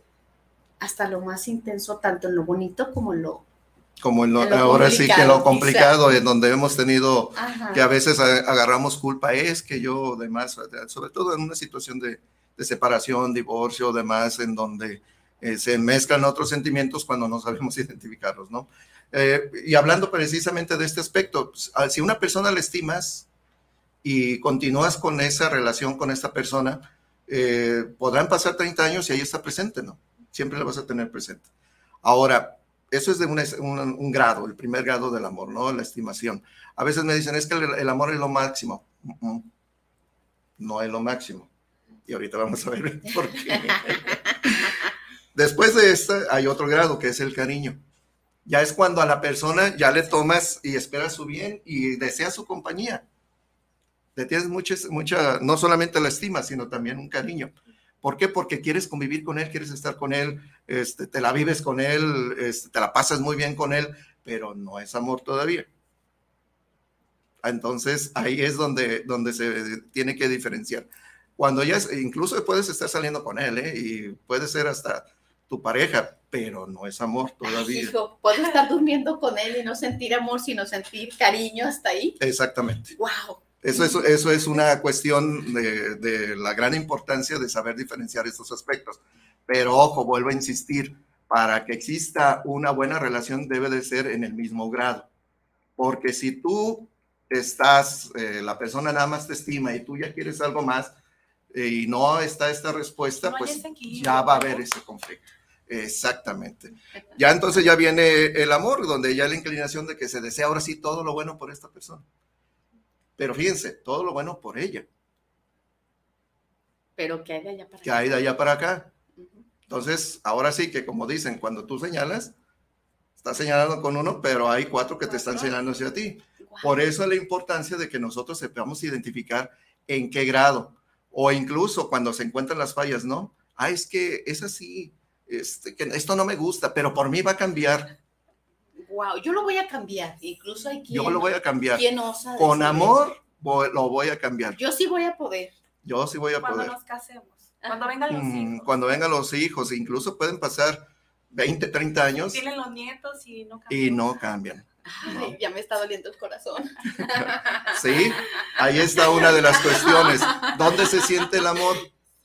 hasta lo más intenso, tanto en lo bonito como en lo como ahora sí que lo complicado, en donde hemos tenido que a veces agarramos culpa, es que yo, demás, sobre todo en una situación de, separación, divorcio, demás, en donde eh, se mezclan otros sentimientos cuando no sabemos identificarlos, ¿no? Eh, y hablando precisamente de este aspecto, pues, si una persona la estimas y continúas con esa relación con esta persona, eh, podrán pasar 30 años y ahí está presente, ¿no? Siempre la vas a tener presente. Ahora, eso es de un, grado, el primer grado del amor, ¿no? La estimación. A veces me dicen, es que el, amor es lo máximo. no es lo máximo. Y ahorita vamos a ver por qué. Después de esta hay otro grado que es el cariño. Ya es cuando a la persona ya le tomas y esperas su bien y deseas su compañía. Le tienes mucha, mucha, no solamente la estima, sino también un cariño. ¿Por qué? Porque quieres convivir con él, quieres estar con él, este, te la vives con él, este, te la pasas muy bien con él, pero no es amor todavía. Entonces ahí es donde, donde se tiene que diferenciar. Cuando ya es, incluso puedes estar saliendo con él, ¿eh? y puede ser hasta tu pareja, pero no es amor todavía. hijo, puedo estar durmiendo con él y no sentir amor, sino sentir cariño hasta ahí. Exactamente. Wow. Eso, eso, eso es una cuestión de, de, la gran importancia de saber diferenciar estos aspectos. Pero ojo, vuelvo a insistir, para que exista una buena relación debe de ser en el mismo grado. Porque si tú estás, eh, la persona nada más te estima y tú ya quieres algo más eh, y no está esta respuesta, No pues ya va a haber ese conflicto. Exactamente. Ya entonces ya viene el amor, donde ya la inclinación de que se desea ahora sí todo lo bueno por esta persona. Pero fíjense, todo lo bueno por ella, Pero que hay de allá para que hay de allá para acá. Entonces, ahora sí que como dicen, cuando tú señalas, estás señalando con uno, pero hay cuatro que te están señalando hacia ti. Por eso la importancia de que nosotros sepamos identificar en qué grado, o incluso cuando se encuentran las fallas, ¿no? Ah, es que es así, este, que esto no me gusta, pero por mí va a cambiar. Wow, yo lo voy a cambiar. Incluso hay quien. Yo lo voy a cambiar. ¿Quién osa Con decir amor voy- lo voy a cambiar. Yo sí voy a poder. Yo sí voy a Cuando poder. nos casemos, cuando vengan los Mm, hijos, Cuando vengan los hijos, incluso pueden pasar 20, 30 años tienen los nietos y no y no cambian. Ay, ya me está doliendo el corazón. Sí, ahí está una de las cuestiones. ¿Dónde se siente el amor?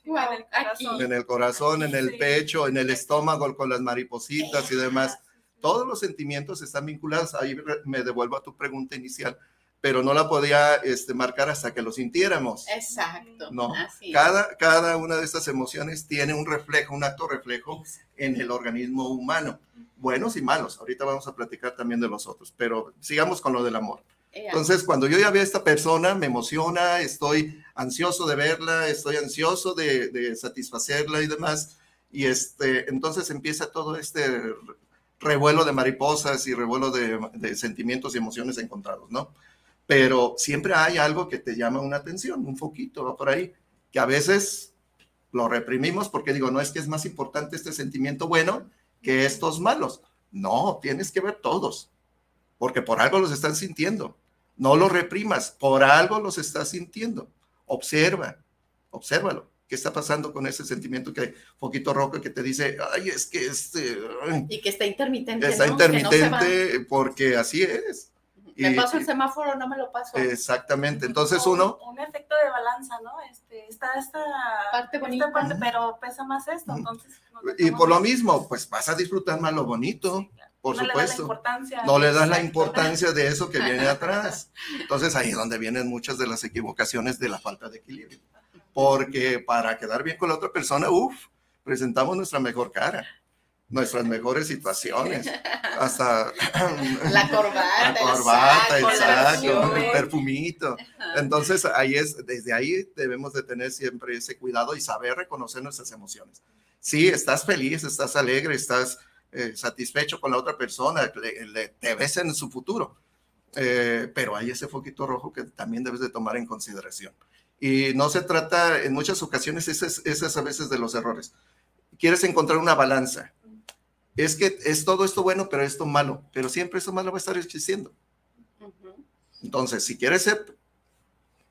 Wow, aquí. En el corazón, en el pecho, en el estómago, con las maripositas y demás. Todos los sentimientos están vinculados. Ahí me devuelvo a tu pregunta inicial, pero no la podía este, marcar hasta que lo sintiéramos. Exacto. No, Así cada, cada una de estas emociones tiene un reflejo, un acto reflejo en el organismo humano, buenos y malos. Ahorita vamos a platicar también de los otros, pero sigamos con lo del amor. Ea. Entonces, cuando yo ya veo a esta persona, me emociona, estoy ansioso de verla, estoy ansioso de, de satisfacerla y demás. Y este, entonces empieza todo este revuelo de mariposas y revuelo de, sentimientos y emociones encontrados, ¿no? Pero siempre hay algo que te llama una atención, un foquito va por ahí, que a veces lo reprimimos porque digo, no es que es más importante este sentimiento bueno que estos malos. No, tienes que ver todos, porque por algo los están sintiendo. No los reprimas, por algo los estás sintiendo. Observa, obsérvalo. ¿Qué está pasando con ese sentimiento que foquito rojo que te dice, ay, es que este, ay, Y que está intermitente. está ¿no? No intermitente porque así es. Me Y- paso el semáforo, no me lo paso. Exactamente. Entonces un- uno, un efecto de balanza, ¿no? Este, está esta Parte bonita. esta parte, pero pesa más esto, entonces y por lo mismo, pues vas a disfrutar más lo bonito, por No le das la supuesto. importancia. no le das la importancia de eso que viene atrás. Entonces ahí es donde vienen muchas de las equivocaciones de la falta de equilibrio. Porque para quedar bien con la otra persona, uff, presentamos nuestra mejor cara, nuestras mejores situaciones, hasta La corbata, la el corbata, saco, el saco, el perfumito. Entonces ahí es, desde ahí debemos de tener siempre ese cuidado y saber reconocer nuestras emociones. Sí, estás feliz, estás alegre, estás eh, satisfecho con la otra persona, le- le- te ves en su futuro, Eh, pero hay ese foquito rojo que también debes de tomar en consideración. Y no se trata, en muchas ocasiones, ese es, a veces de los errores. Quieres encontrar una balanza. Es que es todo esto bueno, pero esto malo, pero siempre eso malo va a estar existiendo. Entonces, si quieres ser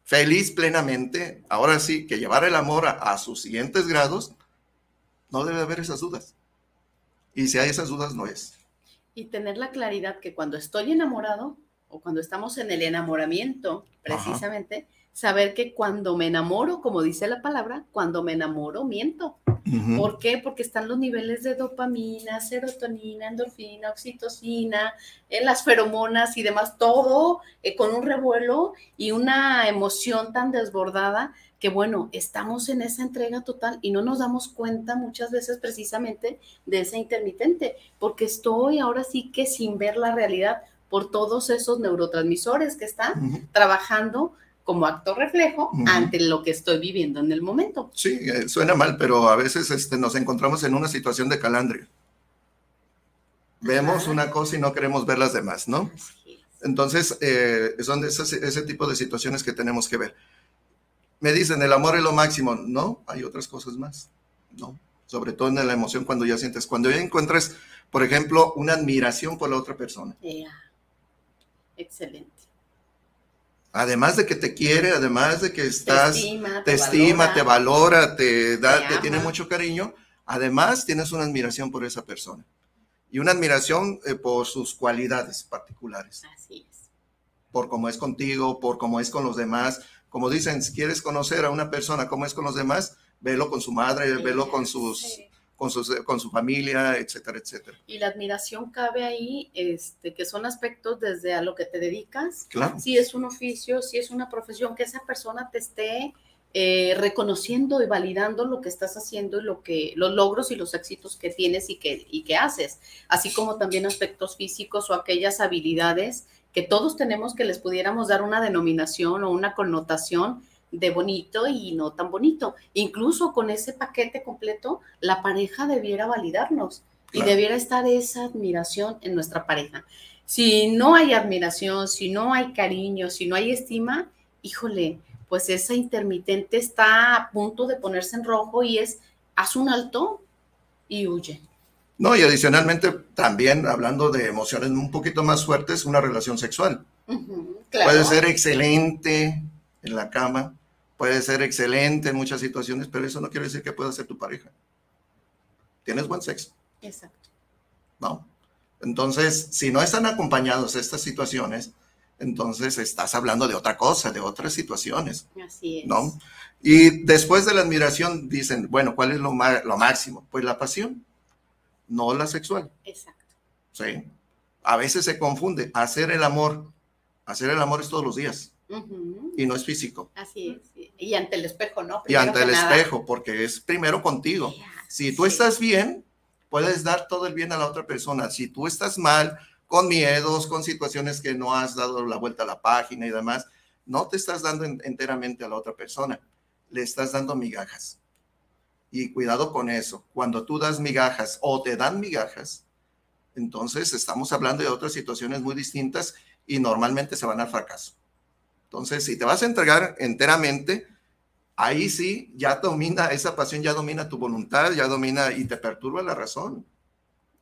feliz plenamente, ahora sí que llevar el amor a, a sus siguientes grados, no debe haber esas dudas. Y si hay esas dudas, no es. Y tener la claridad que cuando estoy enamorado o cuando estamos en el enamoramiento, precisamente, saber que cuando me enamoro, como dice la palabra, cuando me enamoro, miento. ¿Por qué? Porque están los niveles de dopamina, serotonina, endorfina, oxitocina, eh, las feromonas y demás, todo eh, con un revuelo y una emoción tan desbordada que bueno, estamos en esa entrega total y no nos damos cuenta muchas veces precisamente de esa intermitente, porque estoy ahora sí que sin ver la realidad por todos esos neurotransmisores que están trabajando como acto reflejo ante lo que estoy viviendo en el momento. Sí, eh, suena mal, pero a veces este, nos encontramos en una situación de calandria. Vemos una cosa y no queremos ver las demás, ¿no? Entonces, eh, son ese tipo de situaciones que tenemos que ver. Me dicen, el amor es lo máximo. No, hay otras cosas más, ¿no? Sobre todo en la emoción cuando ya sientes, cuando ya encuentras, por ejemplo, una admiración por la otra persona. Excelente. Además de que te quiere, además de que estás, te estima, te, valora, te da, te, tiene mucho cariño, además tienes una admiración por esa persona y una admiración eh, por sus cualidades particulares. Así es. Por cómo es contigo, por cómo es con los demás. Como dicen, si quieres conocer a una persona cómo es con los demás, velo con su madre, velo con sus, con, con su familia, etcétera, etcétera. Y la admiración cabe ahí, este, que son aspectos desde a lo que te dedicas, claro. si es un oficio, si es una profesión, que esa persona te esté eh, reconociendo y validando lo que estás haciendo y lo que, los logros y los éxitos que tienes y que, y que haces, así como también aspectos físicos o aquellas habilidades que todos tenemos que les pudiéramos dar una denominación o una connotación de bonito y no tan bonito. Incluso con ese paquete completo, la pareja debiera validarnos y debiera estar esa admiración en nuestra pareja. Si no hay admiración, si no hay cariño, si no hay estima, híjole, pues esa intermitente está a punto de ponerse en rojo y es, haz un alto y huye. No, y adicionalmente también hablando de emociones un poquito más fuertes, una relación sexual. Puede ser excelente en la cama, puede ser excelente en muchas situaciones, pero eso no quiere decir que pueda ser tu pareja. Tienes buen sexo. Exacto. ¿No? Entonces, si no están acompañados estas situaciones, entonces estás hablando de otra cosa, de otras situaciones. Así es. ¿No? Y después de la admiración dicen, bueno, ¿cuál es lo, lo máximo? Pues la pasión, no la sexual. Exacto. Sí. A veces se confunde hacer el amor. Hacer el amor es todos los días y no es físico. Así es. Y ante el espejo, ¿no? y ante el espejo, porque es primero contigo. si tú estás bien, puedes dar todo el bien a la otra persona. Si tú estás mal, con miedos, con situaciones que no has dado la vuelta a la página y demás, no te estás dando enteramente a la otra persona, le estás dando migajas. Y cuidado con eso. Cuando tú das migajas o te dan migajas, entonces estamos hablando de otras situaciones muy distintas y normalmente se van al fracaso. Entonces, si te vas a entregar enteramente, ahí sí, ya domina esa pasión, ya domina tu voluntad, ya domina y te perturba la razón.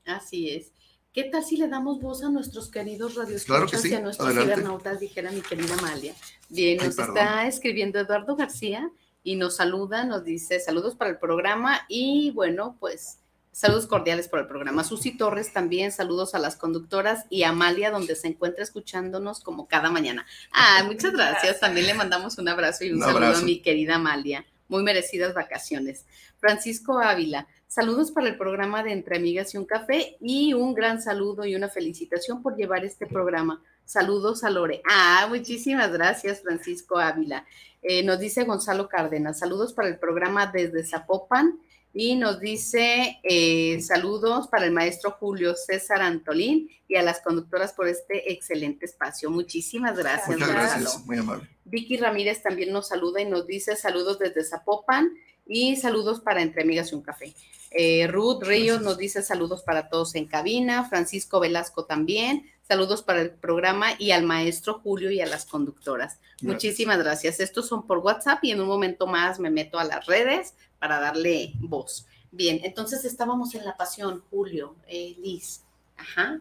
Así es. ¿Qué tal si le damos voz a nuestros queridos radioescuchas claro que sí. y a nuestros cibernautas, dijera mi querida Amalia? Bien, nos está escribiendo Eduardo García y nos saluda, nos dice saludos para el programa y bueno, pues Saludos cordiales por el programa. Susi Torres también, saludos a las conductoras y Amalia, donde se encuentra escuchándonos como cada mañana. Ah, muchas gracias. También le mandamos un abrazo y un, saludo a mi querida Amalia. Muy merecidas vacaciones. Francisco Ávila, saludos para el programa de Entre Amigas y un Café y un gran saludo y una felicitación por llevar este programa. Saludos a Lore. Ah, muchísimas gracias, Francisco Ávila. Eh, nos dice Gonzalo Cárdenas, saludos para el programa desde Zapopan y nos dice eh, saludos para el maestro Julio César Antolín y a las conductoras por este excelente espacio. Muchísimas gracias. Muchas gracias, muy amable. Vicky Ramírez también nos saluda y nos dice saludos desde Zapopan y saludos para Entre Amigas y un Café. Eh, Ruth Ríos nos dice saludos para todos en cabina, Francisco Velasco también, saludos para el programa y al maestro Julio y a las conductoras. Muchísimas gracias. Estos son por WhatsApp y en un momento más me meto a las redes para darle voz. Bien, entonces estábamos en la pasión, Julio, eh, Liz. Ajá.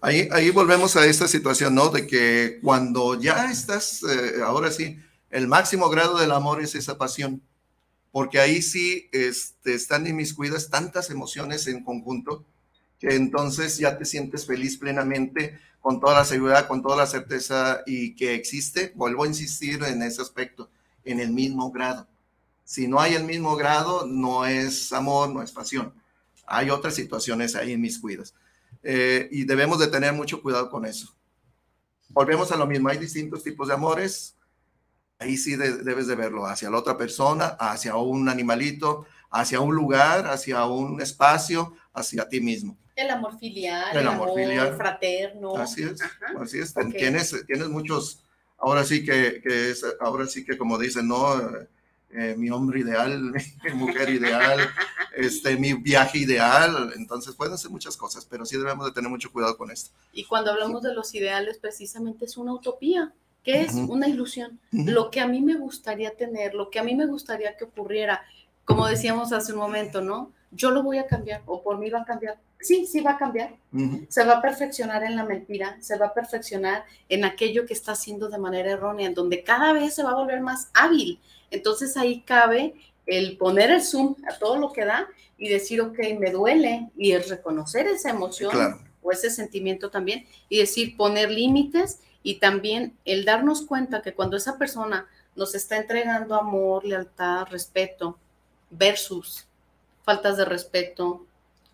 Ahí, ahí volvemos a esta situación, ¿no? De que cuando ya estás, eh, ahora sí, el máximo grado del amor es esa pasión, porque ahí sí este, están inmiscuidas tantas emociones en conjunto que entonces ya te sientes feliz plenamente, con toda la seguridad, con toda la certeza y que existe, vuelvo a insistir en ese aspecto, en el mismo grado. Si no hay el mismo grado, no es amor, no es pasión. Hay otras situaciones ahí en mis cuidas. Eh, y debemos de tener mucho cuidado con eso. Volvemos a lo mismo, hay distintos tipos de amores. Ahí sí debes de verlo hacia la otra persona, hacia un animalito, hacia un lugar, hacia un espacio, hacia ti mismo. El amor filial, el, amor, filial. fraterno. Así es, así es. Tienes, tienes muchos ahora sí que, que es, ahora sí que como dicen, no, eh, mi hombre ideal, mi mujer ideal, este, mi viaje ideal. Entonces pueden ser muchas cosas, pero sí debemos de tener mucho cuidado con esto. Y cuando hablamos de los ideales, precisamente es una utopía. que es? Una ilusión. Lo que a mí me gustaría tener, lo que a mí me gustaría que ocurriera, como decíamos hace un momento, ¿no? Yo lo voy a cambiar o por mí va a cambiar. Sí, sí va a cambiar. Se va a perfeccionar en la mentira, se va a perfeccionar en aquello que está haciendo de manera errónea, en donde cada vez se va a volver más hábil entonces ahí cabe el poner el zoom a todo lo que da y decir, ok, me duele, y el reconocer esa emoción o ese sentimiento también, y decir, poner límites y también el darnos cuenta que cuando esa persona nos está entregando amor, lealtad, respeto, versus faltas de respeto,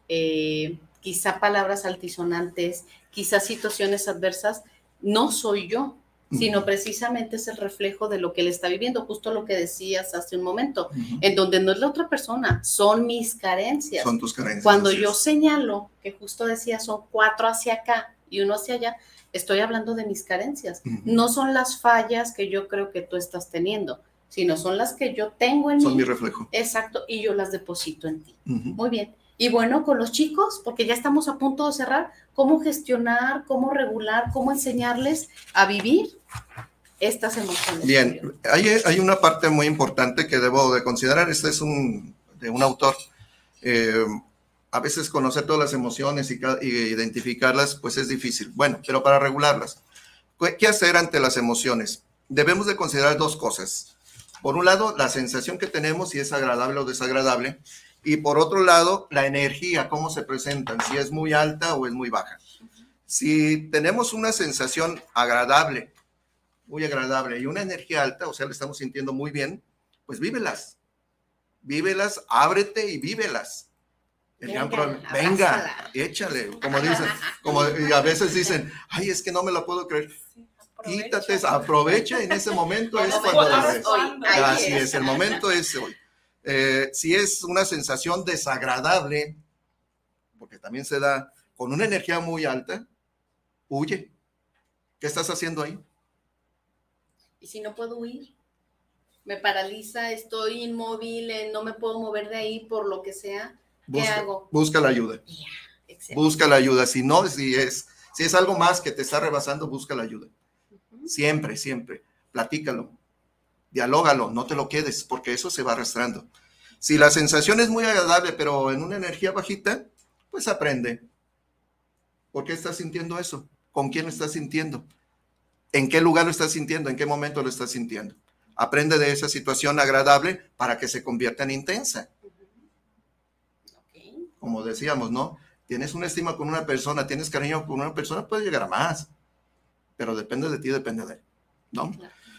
eh, quizá palabras altisonantes, quizá situaciones adversas, no soy yo, sino precisamente es el reflejo de lo que él está viviendo, justo lo que decías hace un momento, en donde no es la otra persona, son mis carencias. Son tus carencias. Cuando yo señalo, que justo decía, son cuatro hacia acá y uno hacia allá, estoy hablando de mis carencias. No son las fallas que yo creo que tú estás teniendo, sino son las que yo tengo en mí. Son mi reflejo. Exacto, y yo las deposito en ti. Muy bien. Y bueno, con los chicos, porque ya estamos a punto de cerrar, cómo gestionar, cómo regular, cómo enseñarles a vivir estas emociones. Bien, hay, hay una parte muy importante que debo de considerar. Este es un, de un autor. Eh, a veces conocer todas las emociones y, y, identificarlas, pues es difícil. Bueno, pero para regularlas, ¿qué hacer ante las emociones? Debemos de considerar dos cosas. Por un lado, la sensación que tenemos, si es agradable o desagradable, y por otro lado, la energía, cómo se presentan, si es muy alta o es muy baja. Si tenemos una sensación agradable, muy agradable, y una energía alta, o sea, le estamos sintiendo muy bien, pues vívelas. Vívelas, ábrete y vívelas. venga, venga échale, como dicen, como a veces dicen, ay, es que no me la puedo creer. Quítate, aprovecha en ese momento es cuando Así es, el momento es hoy. Eh, si es una sensación desagradable, porque también se da con una energía muy alta, huye. ¿Qué estás haciendo ahí? ¿Y si no puedo huir? Me paraliza, estoy inmóvil, eh, no me puedo mover de ahí por lo que sea. ¿Qué hago? Busca la ayuda. busca la ayuda. Si no, si es, si es algo más que te está rebasando, busca la ayuda. Siempre, siempre. Platícalo dialógalo, no te lo quedes, porque eso se va arrastrando. Si la sensación es muy agradable, pero en una energía bajita, pues aprende. ¿Por qué estás sintiendo eso? ¿Con quién lo estás sintiendo? ¿En qué lugar lo estás sintiendo? ¿En qué momento lo estás sintiendo? Aprende de esa situación agradable para que se convierta en intensa. Como decíamos, ¿no? Tienes una estima con una persona, tienes cariño con una persona, puede llegar a más. Pero depende de ti, depende de él, ¿no?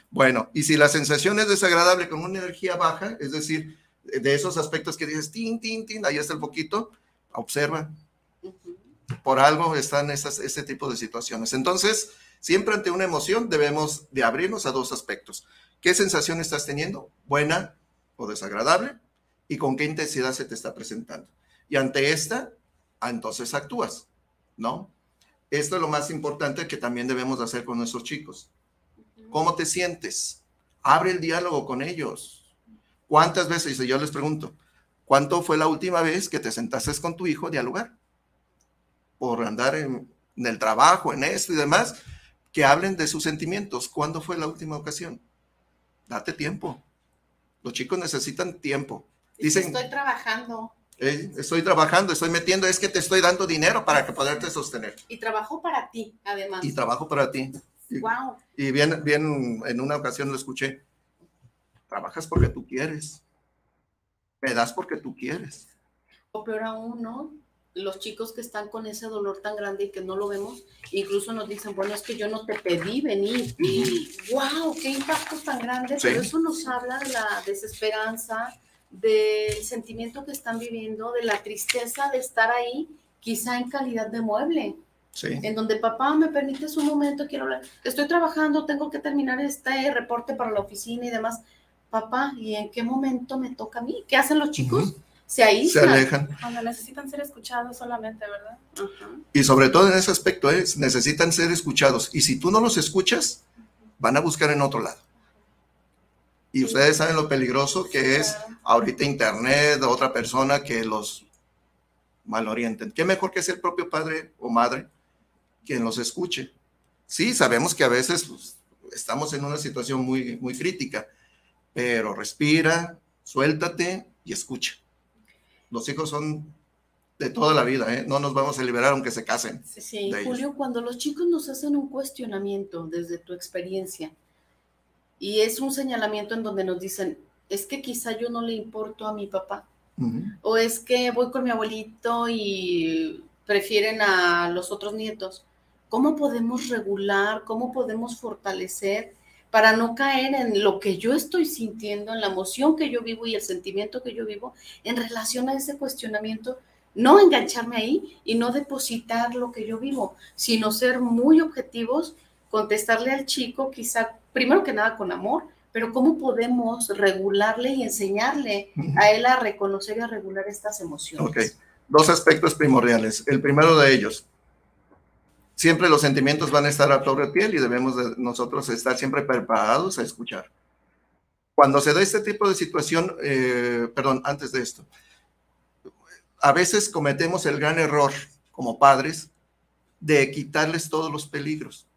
Bueno, y si la sensación es desagradable con una energía baja, es decir, de esos aspectos que dices, tin, tin, tin, ahí está el poquito, observa. Por algo están esas, ese tipo de situaciones. Entonces, siempre ante una emoción debemos de abrirnos a dos aspectos. ¿Qué sensación estás teniendo? ¿Buena o desagradable? ¿Y con qué intensidad se te está presentando? Y ante esta, entonces actúas, ¿no? Esto es lo más importante que también debemos hacer con nuestros chicos. ¿Cómo te sientes? Abre el diálogo con ellos. ¿Cuántas veces, yo les pregunto, ¿cuánto fue la última vez que te sentaste con tu hijo a dialogar? Por andar en, el trabajo, en esto y demás, que hablen de sus sentimientos. ¿Cuándo fue la última ocasión? Date tiempo. Los chicos necesitan tiempo. Dicen, estoy trabajando. Estoy trabajando, estoy metiendo, es que te estoy dando dinero para que poderte sostener. Y trabajo para ti, además. Y trabajo para ti. Wow. Y bien, bien, en una ocasión lo escuché. Trabajas porque tú quieres. Me das porque tú quieres. O peor aún, ¿no? Los chicos que están con ese dolor tan grande y que no lo vemos, incluso nos dicen, bueno, es que yo no te pedí venir. Y wow, qué impacto tan grande. Pero eso nos habla de la desesperanza, del sentimiento que están viviendo, de la tristeza de estar ahí, quizá en calidad de mueble en donde papá me permites un momento, quiero hablar, estoy trabajando, tengo que terminar este reporte para la oficina y demás. Papá, ¿y en qué momento me toca a mí? ¿Qué hacen los chicos? Se aíslan. Se alejan. Cuando necesitan ser escuchados solamente, ¿verdad? Y sobre todo en ese aspecto, es, necesitan ser escuchados. Y si tú no los escuchas, van a buscar en otro lado. Y ustedes saben lo peligroso que es ahorita Internet, otra persona que los malorienten. ¿Qué mejor que ser el propio padre o madre quien los escuche? Sí, sabemos que a veces pues, estamos en una situación muy, muy crítica, pero respira, suéltate y escucha. Los hijos son de toda la vida, ¿eh? no nos vamos a liberar aunque se casen. Sí, Julio, cuando los chicos nos hacen un cuestionamiento desde tu experiencia y es un señalamiento en donde nos dicen, es que quizá yo no le importo a mi papá, o es que voy con mi abuelito y prefieren a los otros nietos. ¿Cómo podemos regular? ¿Cómo podemos fortalecer para no caer en lo que yo estoy sintiendo, en la emoción que yo vivo y el sentimiento que yo vivo en relación a ese cuestionamiento? No engancharme ahí y no depositar lo que yo vivo, sino ser muy objetivos, contestarle al chico, quizá primero que nada con amor, pero ¿cómo podemos regularle y enseñarle a él a reconocer y a regular estas emociones? Ok, dos aspectos primordiales. El primero de ellos, siempre los sentimientos van a estar a de piel y debemos de nosotros estar siempre preparados a escuchar. Cuando se da este tipo de situación, eh, perdón, antes de esto, a veces cometemos el gran error como padres de quitarles todos los peligros,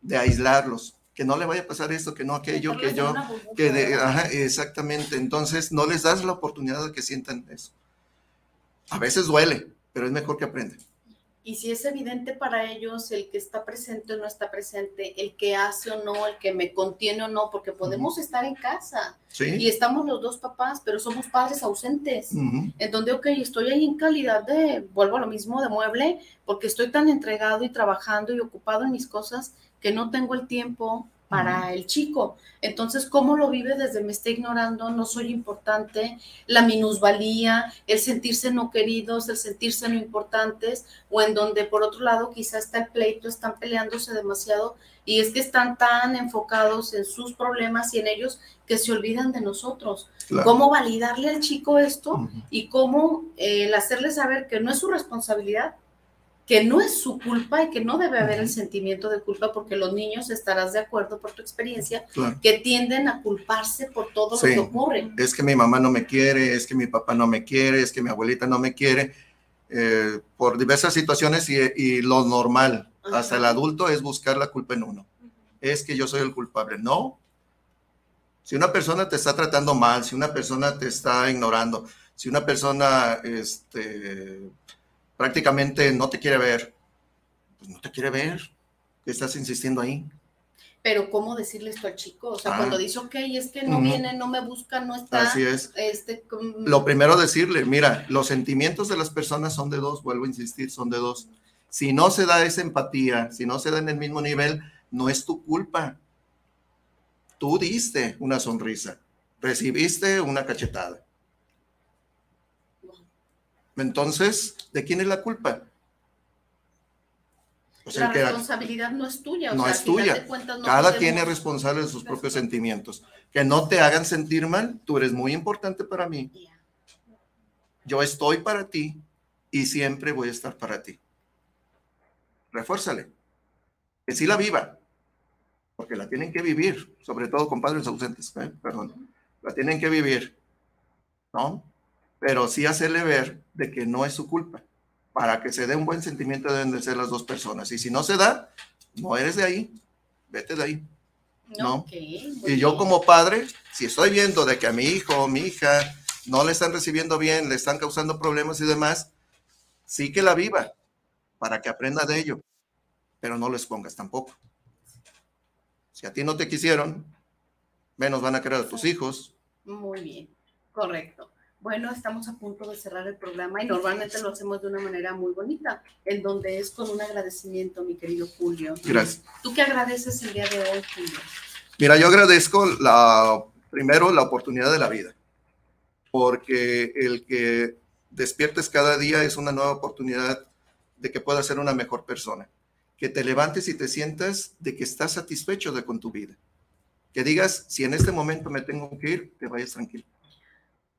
de aislarlos, que no le vaya a pasar esto, que no aquello, que yo, que de, ajá, exactamente. Entonces no les das la oportunidad de que sientan eso. A veces duele, pero es mejor que aprendan. Y si es evidente para ellos el que está presente o no está presente, el que hace o no, el que me contiene o no, porque podemos estar en casa y estamos los dos papás, pero somos padres ausentes, en donde, ok, estoy ahí en calidad de, vuelvo a lo mismo, de mueble, porque estoy tan entregado y trabajando y ocupado en mis cosas que no tengo el tiempo para el chico. Entonces, ¿cómo lo vive desde me está ignorando, no soy importante, la minusvalía, el sentirse no queridos, el sentirse no importantes, o en donde por otro lado quizá está el pleito, están peleándose demasiado y es que están tan enfocados en sus problemas y en ellos que se olvidan de nosotros. ¿Cómo validarle al chico esto y cómo eh, el hacerle saber que no es su responsabilidad, que no es su culpa y que no debe haber el sentimiento de culpa porque los niños, estarás de acuerdo por tu experiencia, que tienden a culparse por todo lo que ocurre. Es que mi mamá no me quiere, es que mi papá no me quiere, es que mi abuelita no me quiere, eh, por diversas situaciones y, lo normal, hasta el adulto, es buscar la culpa en uno. Es que yo soy el culpable. No. Si una persona te está tratando mal, si una persona te está ignorando, si una persona este, prácticamente no te quiere ver, pues no te quiere ver, ¿qué estás insistiendo ahí? Pero ¿cómo decirle esto al chico? O sea, cuando ah. dice, ok, es que no viene, no me busca, no está. Así es. Este, Lo primero decirle, mira, los sentimientos de las personas son de dos, vuelvo a insistir, son de dos. Si no se da esa empatía, si no se da en el mismo nivel, no es tu culpa. Tú diste una sonrisa, recibiste una cachetada. Entonces, ¿de quién es la culpa? la responsabilidad no es tuya. no es tuya. Cada quien es responsable de sus propios sentimientos. Que no te hagan sentir mal. Tú eres muy importante para mí. Yo estoy para ti y siempre voy a estar para ti. Refuérzale. Que sí la viva. Porque la tienen que vivir. Sobre todo con padres ausentes. ¿eh? Perdón. La tienen que vivir. ¿No? pero sí hacerle ver de que no es su culpa. Para que se dé un buen sentimiento deben de ser las dos personas. Y si no se da, no eres de ahí, vete de ahí. ¿no? y yo como padre, si estoy viendo de que a mi hijo o mi hija no le están recibiendo bien, le están causando problemas y demás, sí que la viva para que aprenda de ello, pero no les pongas tampoco. Si a ti no te quisieron, menos van a querer a tus hijos. Muy bien, correcto. Bueno, estamos a punto de cerrar el programa y normalmente lo hacemos de una manera muy bonita, en donde es con un agradecimiento, mi querido Julio. Gracias. ¿Tú qué agradeces el día de hoy, Julio? Mira, yo agradezco la, primero la oportunidad de la vida, porque el que despiertes cada día es una nueva oportunidad de que puedas ser una mejor persona. Que te levantes y te sientas de que estás satisfecho de con tu vida. Que digas, si en este momento me tengo que ir, te vayas tranquilo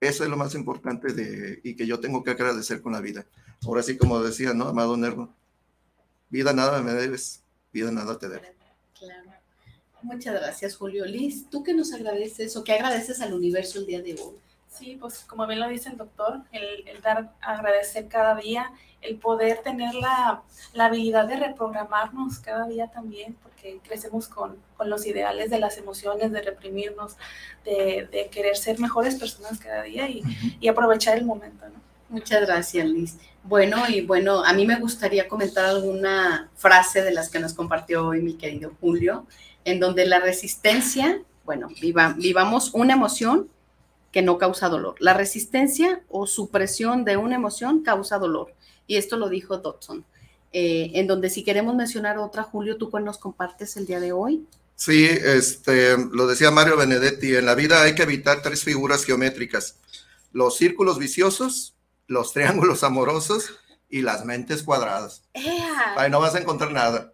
eso es lo más importante de, y que yo tengo que agradecer con la vida. Ahora sí, como decía, ¿no? Amado Nervo, vida nada me debes, vida nada te debe. Claro. Muchas gracias, Julio. Liz, ¿tú qué nos agradeces o qué agradeces al universo el día de hoy? Sí, pues como bien lo dice el doctor, el, el dar, agradecer cada día, el poder tener la, la, habilidad de reprogramarnos cada día también, porque crecemos con, con los ideales de las emociones, de reprimirnos, de, de, querer ser mejores personas cada día y, y aprovechar el momento, ¿no? Muchas gracias, Liz. Bueno, y bueno, a mí me gustaría comentar alguna frase de las que nos compartió hoy mi querido Julio, en donde la resistencia, bueno, viva, vivamos una emoción que no causa dolor. La resistencia o supresión de una emoción causa dolor. Y esto lo dijo Dodson. Eh, en donde si queremos mencionar otra, Julio, ¿tú cuál nos compartes el día de hoy? Sí, este, lo decía Mario Benedetti, en la vida hay que evitar tres figuras geométricas, los círculos viciosos, los triángulos amorosos y las mentes cuadradas. ¡Ea! Ahí no vas a encontrar nada.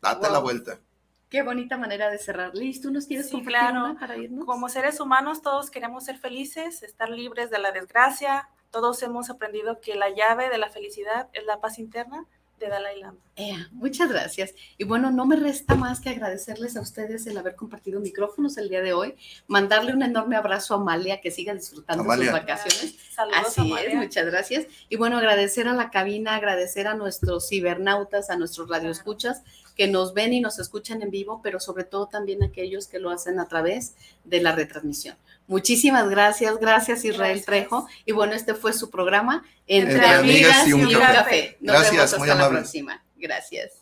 Date wow. la vuelta. Qué bonita manera de cerrar. Liz, ¿tú nos quieres sí, compartir claro. una para irnos? Como seres humanos todos queremos ser felices, estar libres de la desgracia. Todos hemos aprendido que la llave de la felicidad es la paz interna de Dalai Lama. Eh, muchas gracias. Y bueno, no me resta más que agradecerles a ustedes el haber compartido micrófonos el día de hoy, mandarle un enorme abrazo a Amalia, que siga disfrutando Amalia. sus vacaciones. Saludos, Así Amalia. es, muchas gracias. Y bueno, agradecer a la cabina, agradecer a nuestros cibernautas, a nuestros radioescuchas que nos ven y nos escuchan en vivo, pero sobre todo también aquellos que lo hacen a través de la retransmisión. Muchísimas gracias, gracias Israel Gracias. Trejo. Y bueno, este fue su programa Entre, Entre Amigas, Amigas y un, café. café. Nos Gracias, vemos hasta muy la próxima. Gracias.